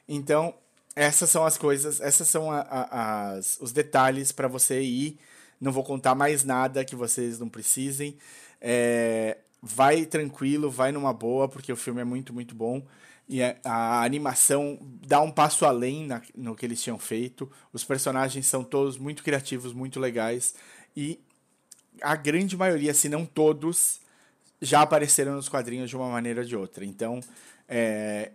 Então, essas são as coisas, essas são a, a, as, os detalhes para você ir. Não vou contar mais nada que vocês não precisem. É, vai tranquilo, vai numa boa, porque o filme é muito, muito bom. E a, a animação dá um passo além na, no que eles tinham feito. Os personagens são todos muito criativos, muito legais. E a grande maioria, se não todos, já apareceram nos quadrinhos de uma maneira ou de outra. Então, é,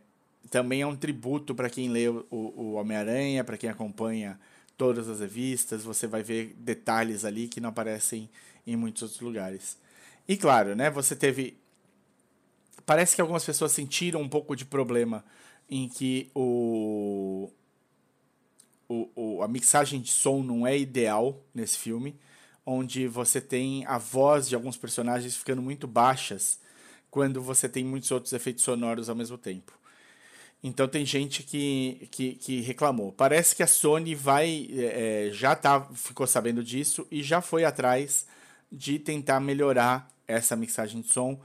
também é um tributo para quem lê o, o Homem-Aranha, para quem acompanha todas as revistas. Você vai ver detalhes ali que não aparecem em muitos outros lugares. E claro, né, você teve. Parece que algumas pessoas sentiram um pouco de problema em que o, o, o, a mixagem de som não é ideal nesse filme, onde você tem a voz de alguns personagens ficando muito baixas quando você tem muitos outros efeitos sonoros ao mesmo tempo. Então tem gente que, que, que reclamou. Parece que a Sony vai é, já tá, ficou sabendo disso e já foi atrás de tentar melhorar essa mixagem de som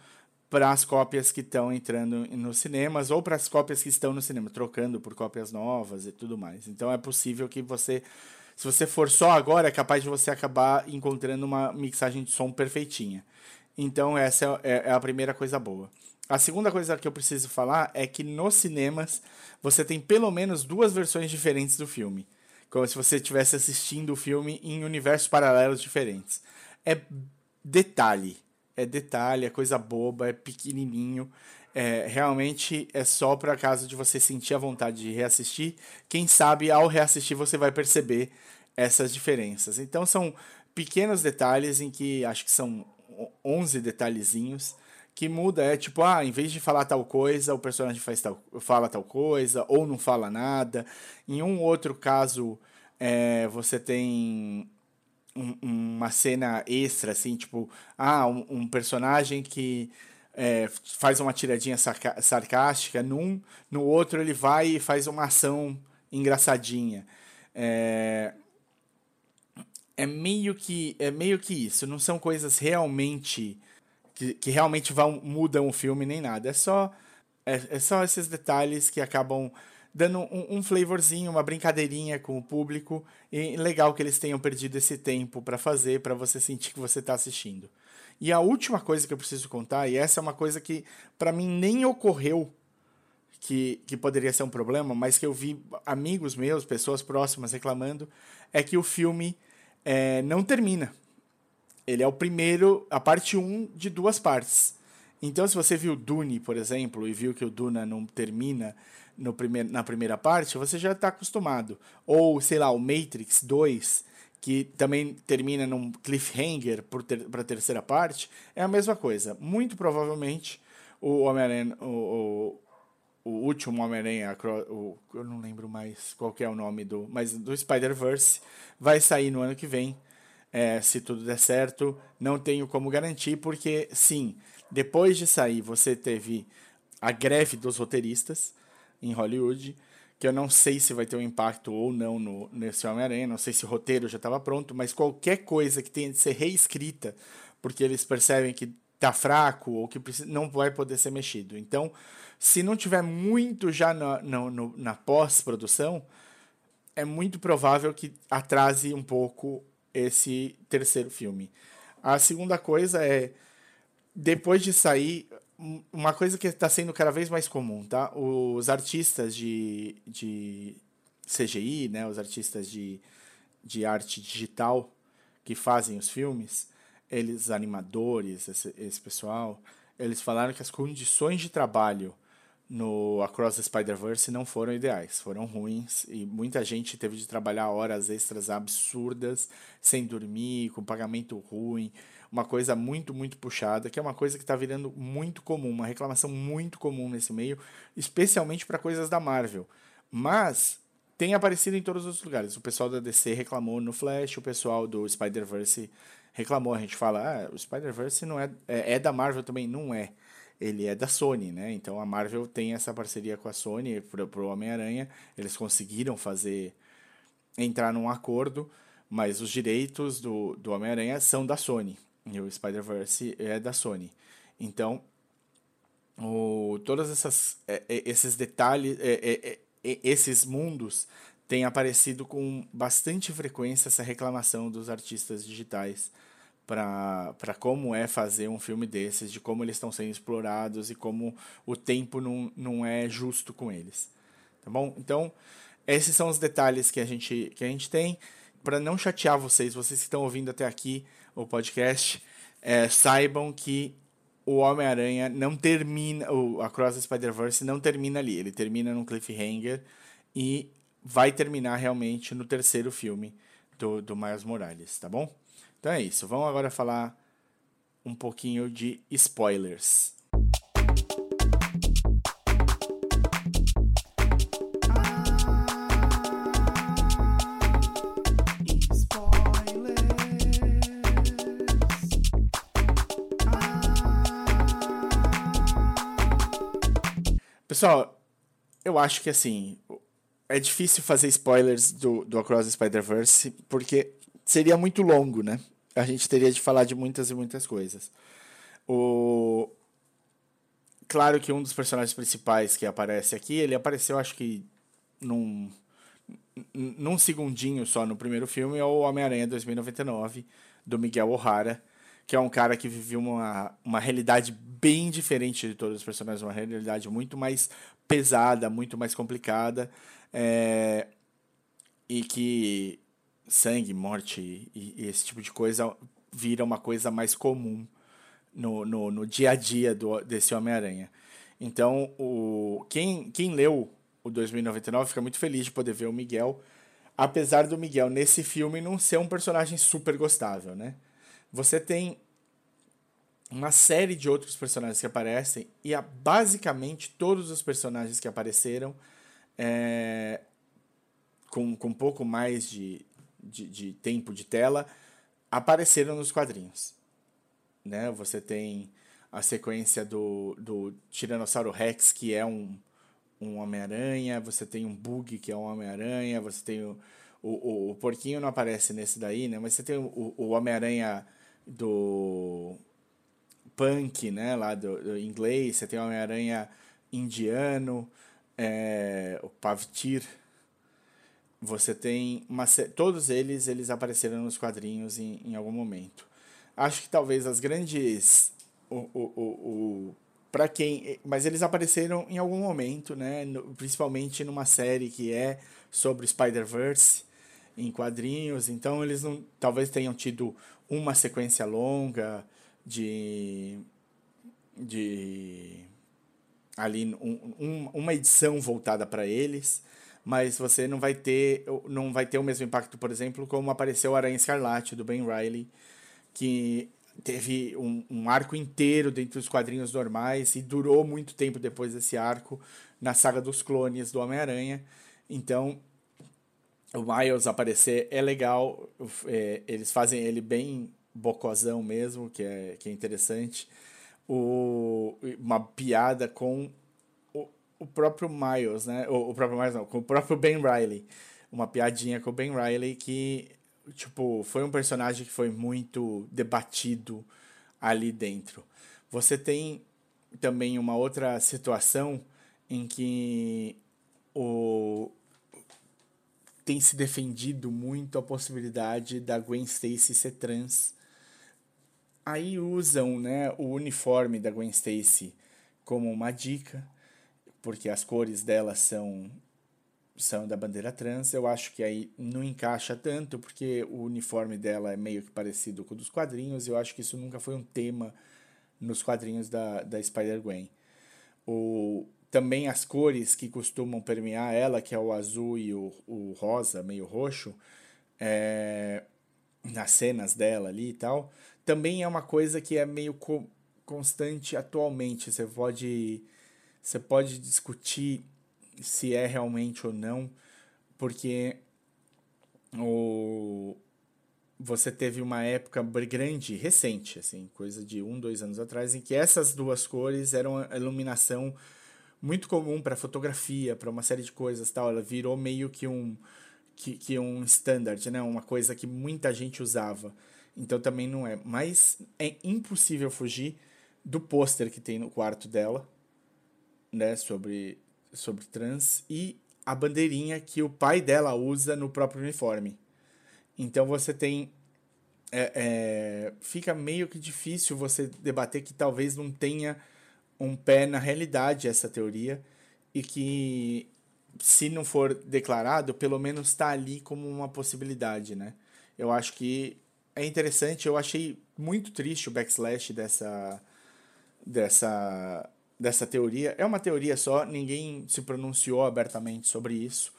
para as cópias que estão entrando nos cinemas ou para as cópias que estão no cinema, trocando por cópias novas e tudo mais. Então é possível que você, se você for só agora, é capaz de você acabar encontrando uma mixagem de som perfeitinha. Então essa é, é a primeira coisa boa. A segunda coisa que eu preciso falar é que nos cinemas você tem pelo menos duas versões diferentes do filme. Como se você estivesse assistindo o filme em universos paralelos diferentes. É detalhe é detalhe, é coisa boba, é pequenininho. É, realmente é só para caso de você sentir a vontade de reassistir. Quem sabe ao reassistir você vai perceber essas diferenças. Então são pequenos detalhes em que acho que são 11 detalhezinhos que muda é tipo, ah, em vez de falar tal coisa, o personagem faz tal, fala tal coisa ou não fala nada. Em um outro caso, é, você tem um, uma cena extra, assim, tipo, ah, um, um personagem que é, faz uma tiradinha sarcástica, num, no outro ele vai e faz uma ação engraçadinha. É, é meio que é meio que isso, não são coisas realmente que, que realmente vão mudam o filme nem nada. É só é, é só esses detalhes que acabam dando um, um flavorzinho, uma brincadeirinha com o público. E legal que eles tenham perdido esse tempo para fazer, para você sentir que você está assistindo. E a última coisa que eu preciso contar, e essa é uma coisa que para mim nem ocorreu que, que poderia ser um problema, mas que eu vi amigos meus, pessoas próximas reclamando, é que o filme é, não termina. Ele é o primeiro, a parte 1 um de duas partes. Então, se você viu Dune, por exemplo, e viu que o Duna não termina no primeir, na primeira parte, você já está acostumado. Ou, sei lá, o Matrix 2, que também termina num cliffhanger para ter, a terceira parte, é a mesma coisa. Muito provavelmente o Homem-Aranha, o, o, o, último Homem-Aranha, eu não lembro mais qual é o nome do, mas do Spider-Verse, vai sair no ano que vem. É, se tudo der certo, não tenho como garantir, porque sim, depois de sair, você teve a greve dos roteiristas, em Hollywood, que eu não sei se vai ter um impacto ou não no, nesse Homem-Aranha, não sei se o roteiro já estava pronto, mas qualquer coisa que tenha de ser reescrita, porque eles percebem que tá fraco ou que não vai poder ser mexido. Então, se não tiver muito já na, na, na pós-produção, é muito provável que atrase um pouco esse terceiro filme. A segunda coisa é, depois de sair, uma coisa que está sendo cada vez mais comum, tá? Os artistas de, de CGI, né? Os artistas de, de arte digital que fazem os filmes, eles, animadores, esse, esse pessoal, eles falaram que as condições de trabalho no Across the Spider-Verse não foram ideais, foram ruins e muita gente teve de trabalhar horas extras absurdas, sem dormir, com pagamento ruim uma coisa muito, muito puxada, que é uma coisa que está virando muito comum, uma reclamação muito comum nesse meio, especialmente para coisas da Marvel. Mas tem aparecido em todos os lugares. O pessoal da DC reclamou no Flash, o pessoal do Spider-Verse reclamou. A gente fala, ah, o Spider-Verse não é, é, é da Marvel também. Não é ele é da Sony, né? Então a Marvel tem essa parceria com a Sony para o Homem-Aranha. Eles conseguiram fazer entrar num acordo, mas os direitos do, do Homem-Aranha são da Sony. E o Spider-Verse é da Sony. Então, o, todas essas é, é, esses detalhes, é, esses mundos têm aparecido com bastante frequência essa reclamação dos artistas digitais para como é fazer um filme desses, de como eles estão sendo explorados e como o tempo não, não é justo com eles. Tá bom? Então, esses são os detalhes que a gente, que a gente tem. Para não chatear vocês, vocês que estão ouvindo até aqui o podcast, é, saibam que o Homem-Aranha não termina, o Across the Spider-Verse não termina ali, ele termina num cliffhanger e vai terminar realmente no terceiro filme do, do Miles Morales, tá bom? Então é isso. Vamos agora falar um pouquinho de spoilers. Pessoal, eu acho que assim, é difícil fazer spoilers do, do Across the Spider-Verse, porque seria muito longo, né? A gente teria de falar de muitas e muitas coisas. O... Claro que um dos personagens principais que aparece aqui, ele apareceu acho que num, num segundinho só no primeiro filme, é o Homem-Aranha 2099, do Miguel O'Hara, que é um cara que viveu uma, uma realidade bem diferente de todos os personagens, uma realidade muito mais pesada, muito mais complicada, é, e que sangue, morte e, e, esse tipo de coisa vira uma coisa mais comum no, no, no dia a dia do, desse Homem-Aranha. Então, o, quem, quem leu o 2099 fica muito feliz de poder ver o Miguel, apesar do Miguel nesse filme não ser um personagem super gostável, né? Você tem uma série de outros personagens que aparecem e a, basicamente todos os personagens que apareceram é, com, com um pouco mais de, de, de, tempo de tela apareceram nos quadrinhos. Né? Você tem a sequência do, do Tiranossauro Rex, que é um, um Homem-Aranha, você tem um Bug, que é um Homem-Aranha, você tem o, o, o, Porquinho não aparece nesse daí, né? mas você tem o, o Homem-Aranha do punk, né, lá do, do inglês, você tem o Homem-Aranha indiano, é, o Pavtir, você tem uma todos eles eles apareceram nos quadrinhos em, em algum momento. Acho que talvez as grandes o, o, o, o para quem, mas eles apareceram em algum momento, né, principalmente numa série que é sobre Spider-Verse em quadrinhos, então eles não talvez tenham tido uma sequência longa, de, de ali um, um, uma edição voltada para eles, mas você não vai ter não vai ter o mesmo impacto, por exemplo, como apareceu o Aranha Escarlate do Ben Riley, que teve um, um arco inteiro dentro dos quadrinhos normais e durou muito tempo depois desse arco na saga dos clones do Homem-Aranha. Então, o Miles aparecer é legal, é, eles fazem ele bem bocozão mesmo, que é, que é interessante. O, uma piada com o, próprio Miles, né? O, o próprio Miles não, com o próprio Ben Riley. Uma piadinha com o Ben Riley que, tipo, foi um personagem que foi muito debatido ali dentro. Você tem também uma outra situação em que o, tem se defendido muito a possibilidade da Gwen Stacy ser trans Aí usam né, o uniforme da Gwen Stacy como uma dica, porque as cores dela são são da bandeira trans. Eu acho que aí não encaixa tanto, porque o uniforme dela é meio que parecido com o dos quadrinhos. Eu acho que isso nunca foi um tema nos quadrinhos da, da Spider-Gwen. Também as cores que costumam permear ela, que é o azul e o, o rosa, meio roxo, é, nas cenas dela ali e tal, também é uma coisa que é meio co constante atualmente. Você pode, você pode discutir se é realmente ou não, porque o, você teve uma época grande, recente, assim, coisa de um, dois anos atrás, em que essas duas cores eram a iluminação muito comum para fotografia, para uma série de coisas, tal. Ela virou meio que um que, que um standard, né? Uma coisa que muita gente usava. Então também não é. Mas é impossível fugir do pôster que tem no quarto dela, né? Sobre, sobre trans. E a bandeirinha que o pai dela usa no próprio uniforme. Então você tem. É, é, fica meio que difícil você debater que talvez não tenha um pé na realidade essa teoria e que se não for declarado, pelo menos está ali como uma possibilidade, né? Eu acho que é interessante, eu achei muito triste o backslash dessa dessa dessa teoria. É uma teoria só, ninguém se pronunciou abertamente sobre isso.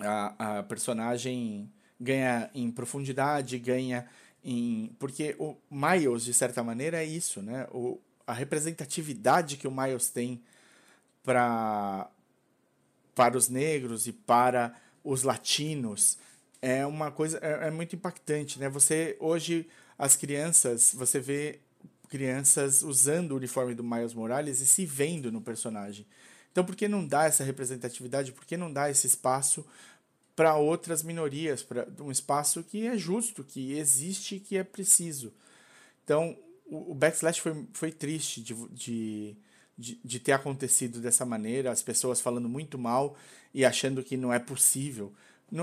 A, a personagem ganha em profundidade, ganha em. Porque o Miles, de certa maneira, é isso, né? O, a representatividade que o Miles tem para para os negros e para os latinos é uma coisa é, é muito impactante, né? Você hoje as crianças, você vê crianças usando o uniforme do Miles Morales e se vendo no personagem. Então, por que não dá essa representatividade? Por que não dá esse espaço para outras minorias, para um espaço que é justo, que existe, que é preciso? Então, o, o backslash foi, foi triste de, de, de, de ter acontecido dessa maneira, as pessoas falando muito mal e achando que não é possível.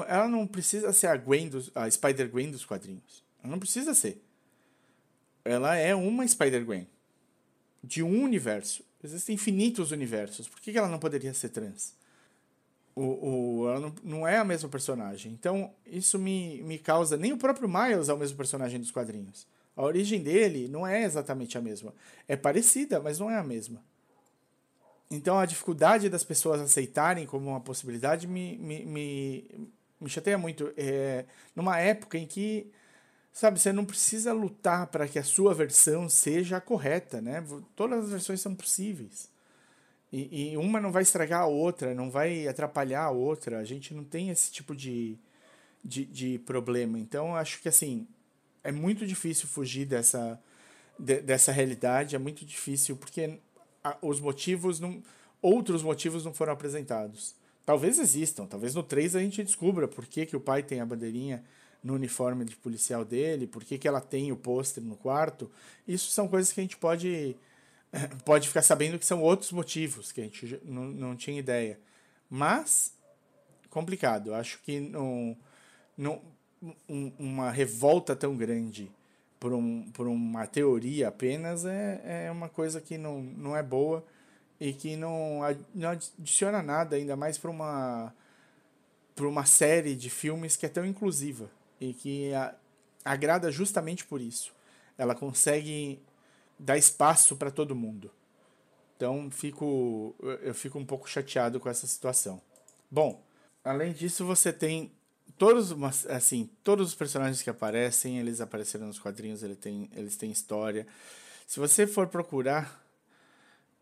Ela não precisa ser a Gwen dos, a Spider-Gwen dos quadrinhos. Ela não precisa ser ela é uma Spider-Gwen de um universo. Existem infinitos universos. Por que ela não poderia ser trans? O, o, ela não, não é a mesma personagem. Então, isso me, me causa. Nem o próprio Miles é o mesmo personagem dos quadrinhos. A origem dele não é exatamente a mesma. É parecida, mas não é a mesma. Então, a dificuldade das pessoas aceitarem como uma possibilidade me, me, me, me chateia muito. É, numa época em que Sabe, você não precisa lutar para que a sua versão seja a correta, né? Todas as versões são possíveis. E, e, uma não vai estragar a outra, não vai atrapalhar a outra. A gente não tem esse tipo de, de, de problema. Então, acho que assim, é muito difícil fugir dessa, de, dessa realidade, é muito difícil, porque os motivos não. Outros motivos não foram apresentados. Talvez existam, talvez no 3 a gente descubra por que, que o pai tem a bandeirinha no uniforme de policial dele, por que, que ela tem o pôster no quarto. Isso são coisas que a gente pode, pode ficar sabendo que são outros motivos que a gente não, não tinha ideia. Mas, complicado. Acho que não, não, um, uma revolta tão grande por, um, por uma teoria apenas é, é uma coisa que não, não é boa e que não, não adiciona nada, ainda mais para uma, uma série de filmes que é tão inclusiva e que a, agrada justamente por isso. Ela consegue dar espaço para todo mundo. Então fico eu fico um pouco chateado com essa situação. Bom, além disso você tem todos assim todos os personagens que aparecem eles apareceram nos quadrinhos eles têm eles têm história. Se você for procurar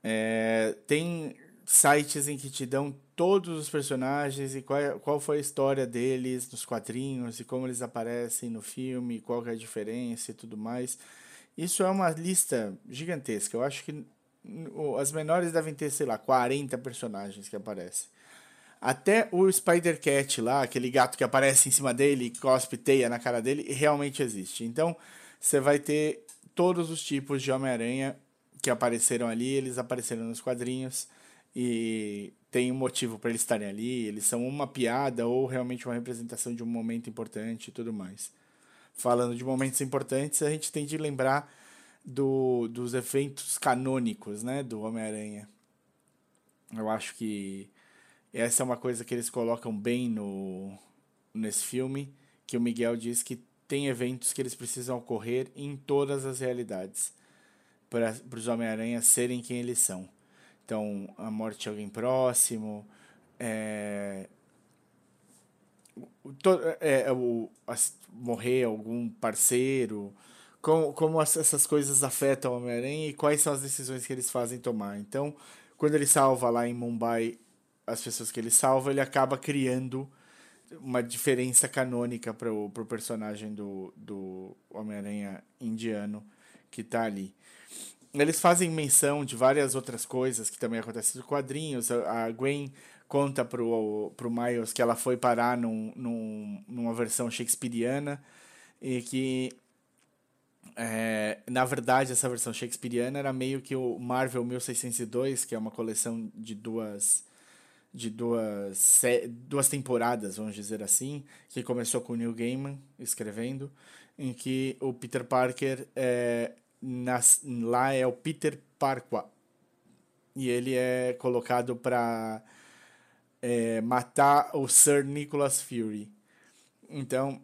é, tem sites em que te dão todos os personagens e qual, é, qual foi a história deles nos quadrinhos e como eles aparecem no filme, qual é a diferença e tudo mais. Isso é uma lista gigantesca. Eu acho que as menores devem ter, sei lá, 40 personagens que aparecem. Até o Spider-Cat lá, aquele gato que aparece em cima dele e cospe teia na cara dele, realmente existe. Então, você vai ter todos os tipos de Homem-Aranha que apareceram ali, eles apareceram nos quadrinhos e tem um motivo para eles estarem ali, eles são uma piada ou realmente uma representação de um momento importante e tudo mais. Falando de momentos importantes, a gente tem de lembrar do, dos eventos canônicos né, do Homem-Aranha. Eu acho que essa é uma coisa que eles colocam bem no, nesse filme, que o Miguel diz que tem eventos que eles precisam ocorrer em todas as realidades para os Homem-Aranha serem quem eles são. Então, a morte de alguém próximo, é, to, é, é, o, morrer algum parceiro, como, como essas coisas afetam o Homem-Aranha e quais são as decisões que eles fazem tomar. Então, quando ele salva lá em Mumbai as pessoas que ele salva, ele acaba criando uma diferença canônica para o personagem do, do Homem-Aranha indiano que está ali. Eles fazem menção de várias outras coisas que também acontecem nos quadrinhos. A Gwen conta pro, pro Miles que ela foi parar num, num, numa versão shakespeariana e que é, na verdade essa versão shakespeariana era meio que o Marvel 1602, que é uma coleção de duas de duas, duas temporadas, vamos dizer assim, que começou com o Neil Gaiman escrevendo, em que o Peter Parker é, nas, lá é o Peter Parqua e ele é colocado para é, matar o Sir Nicholas Fury. Então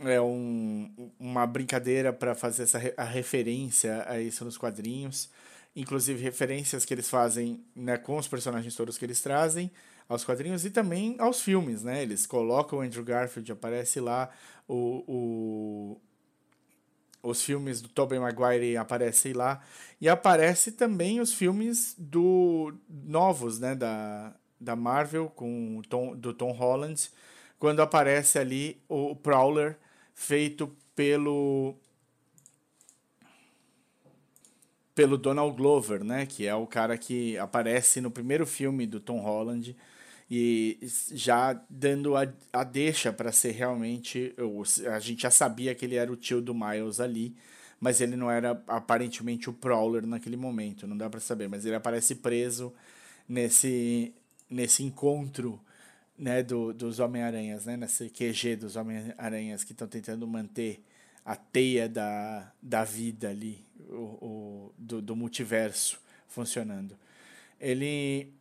é um, uma brincadeira para fazer essa a referência a isso nos quadrinhos inclusive referências que eles fazem né, com os personagens todos que eles trazem aos quadrinhos e também aos filmes, né? Eles colocam o Andrew Garfield, aparece lá o, o os filmes do Tobey Maguire aparecem lá e aparece também os filmes do novos, né, da, da Marvel com Tom, do Tom Holland, quando aparece ali o Prowler feito pelo pelo Donald Glover, né? Que é o cara que aparece no primeiro filme do Tom Holland e já dando a, a deixa para ser realmente. A gente já sabia que ele era o tio do Miles ali, mas ele não era aparentemente o Prowler naquele momento, não dá para saber. Mas ele aparece preso nesse, nesse encontro né, do, dos Homem-Aranhas, né, nesse QG dos Homem-Aranhas que estão tentando manter a teia da, da vida ali, o, o, do, do multiverso funcionando. Ele.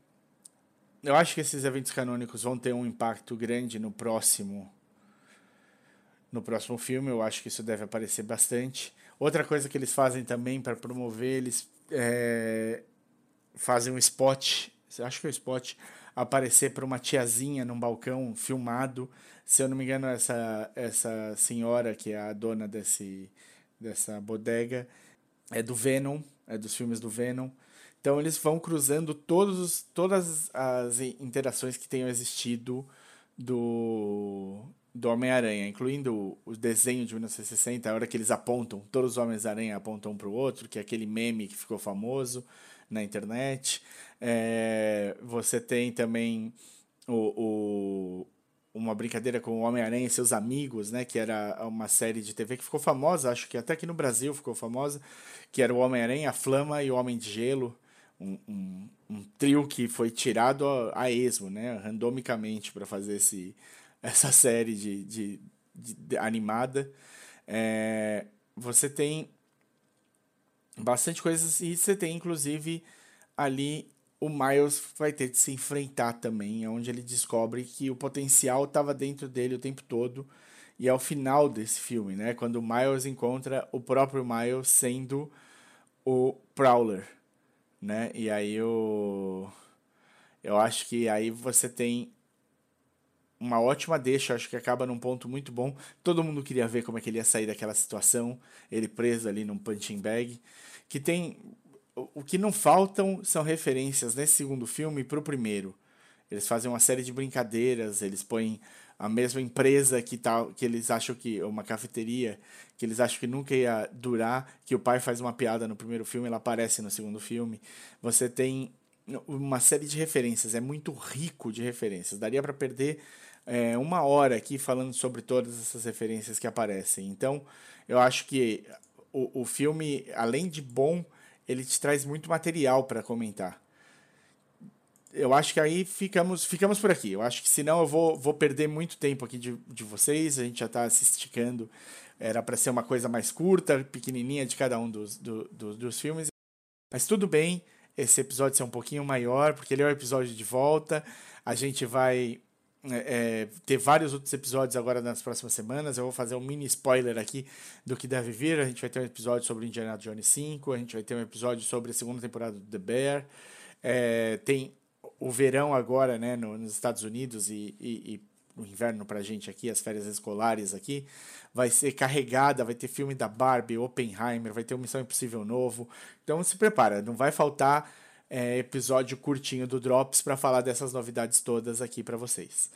Eu acho que esses eventos canônicos vão ter um impacto grande no próximo. No próximo filme, eu acho que isso deve aparecer bastante. Outra coisa que eles fazem também para promover, eles é, fazem um spot, acho que é um spot, aparecer para uma tiazinha num balcão filmado se eu não me engano, essa, essa senhora que é a dona desse, dessa bodega é do Venom, é dos filmes do Venom. Então eles vão cruzando todos, todas as interações que tenham existido do, do Homem-Aranha, incluindo o desenho de 1960, a hora que eles apontam, todos os Homens-Aranha apontam um para o outro, que é aquele meme que ficou famoso na internet. É, você tem também o, uma brincadeira com o Homem-Aranha e seus amigos, né? Que era uma série de TV que ficou famosa, acho que até aqui no Brasil ficou famosa, que era o Homem-Aranha, a Flama e o Homem de Gelo. Um, um, um trio que foi tirado a, a esmo, né? Randomicamente para fazer esse, essa série de, de, de, de animada. É, você tem bastante coisas e você tem inclusive ali o Miles vai ter de se enfrentar também, onde ele descobre que o potencial estava dentro dele o tempo todo. E é o final desse filme, né? Quando o Miles encontra o próprio Miles sendo o Prowler, né? E aí eu eu acho que aí você tem uma ótima deixa, acho que acaba num ponto muito bom. Todo mundo queria ver como é que ele ia sair daquela situação, ele preso ali num punching bag, que tem o que não faltam são referências nesse segundo filme para o primeiro. Eles fazem uma série de brincadeiras, eles põem a mesma empresa que tal que eles acham que uma cafeteria que eles acham que nunca ia durar, que o pai faz uma piada no primeiro filme, ela aparece no segundo filme. Você tem uma série de referências, é muito rico de referências. Daria para perder é, uma hora aqui falando sobre todas essas referências que aparecem. Então, eu acho que o, o filme, além de bom, ele te traz muito material para comentar. Eu acho que aí ficamos, ficamos por aqui. Eu acho que senão eu vou, vou perder muito tempo aqui de, de vocês. A gente já está se esticando. Era para ser uma coisa mais curta, pequenininha de cada um dos, do, do, dos filmes. Mas tudo bem esse episódio ser um pouquinho maior, porque ele é o episódio de volta. A gente vai é, é, ter vários outros episódios agora nas próximas semanas. Eu vou fazer um mini spoiler aqui do que deve vir. A gente vai ter um episódio sobre Indiana Jones 5, a gente vai ter um episódio sobre a segunda temporada do The Bear. É, tem o verão agora né, no, nos Estados Unidos e, e, e o inverno pra gente aqui, as férias escolares aqui, vai ser carregada, vai ter filme da Barbie, Oppenheimer, vai ter uma Missão Impossível novo. Então se prepara, não vai faltar é, episódio curtinho do Drops para falar dessas novidades todas aqui para vocês.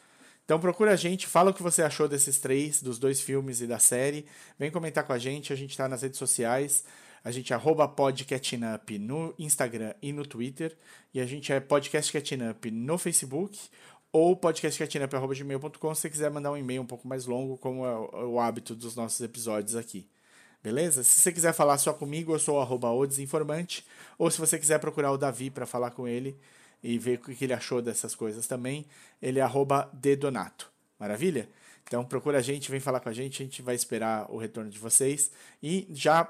Então procura a gente, fala o que você achou desses três, dos dois filmes e da série. Vem comentar com a gente, a gente está nas redes sociais. A gente é arroba podcatchingup no Instagram e no Twitter. E a gente é podcastcatchingup no Facebook ou podcastcatchingup.gmail.com se você quiser mandar um e-mail um pouco mais longo, como é o hábito dos nossos episódios aqui. Beleza? Se você quiser falar só comigo, eu sou o arroba o desinformante. Ou se você quiser procurar o Davi para falar com ele, e ver o que ele achou dessas coisas também. Ele é arroba dedonato. Maravilha? Então procura a gente, vem falar com a gente, a gente vai esperar o retorno de vocês. E já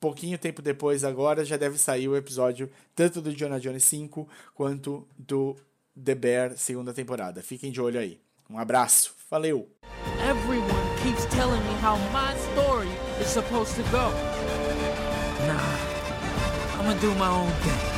pouquinho tempo depois, agora, já deve sair o episódio tanto do Jonah Jones 5 quanto do The Bear segunda temporada. Fiquem de olho aí. Um abraço. Valeu! Everyone keeps telling me how my story is supposed to go. Nah, I'm gonna do my own thing.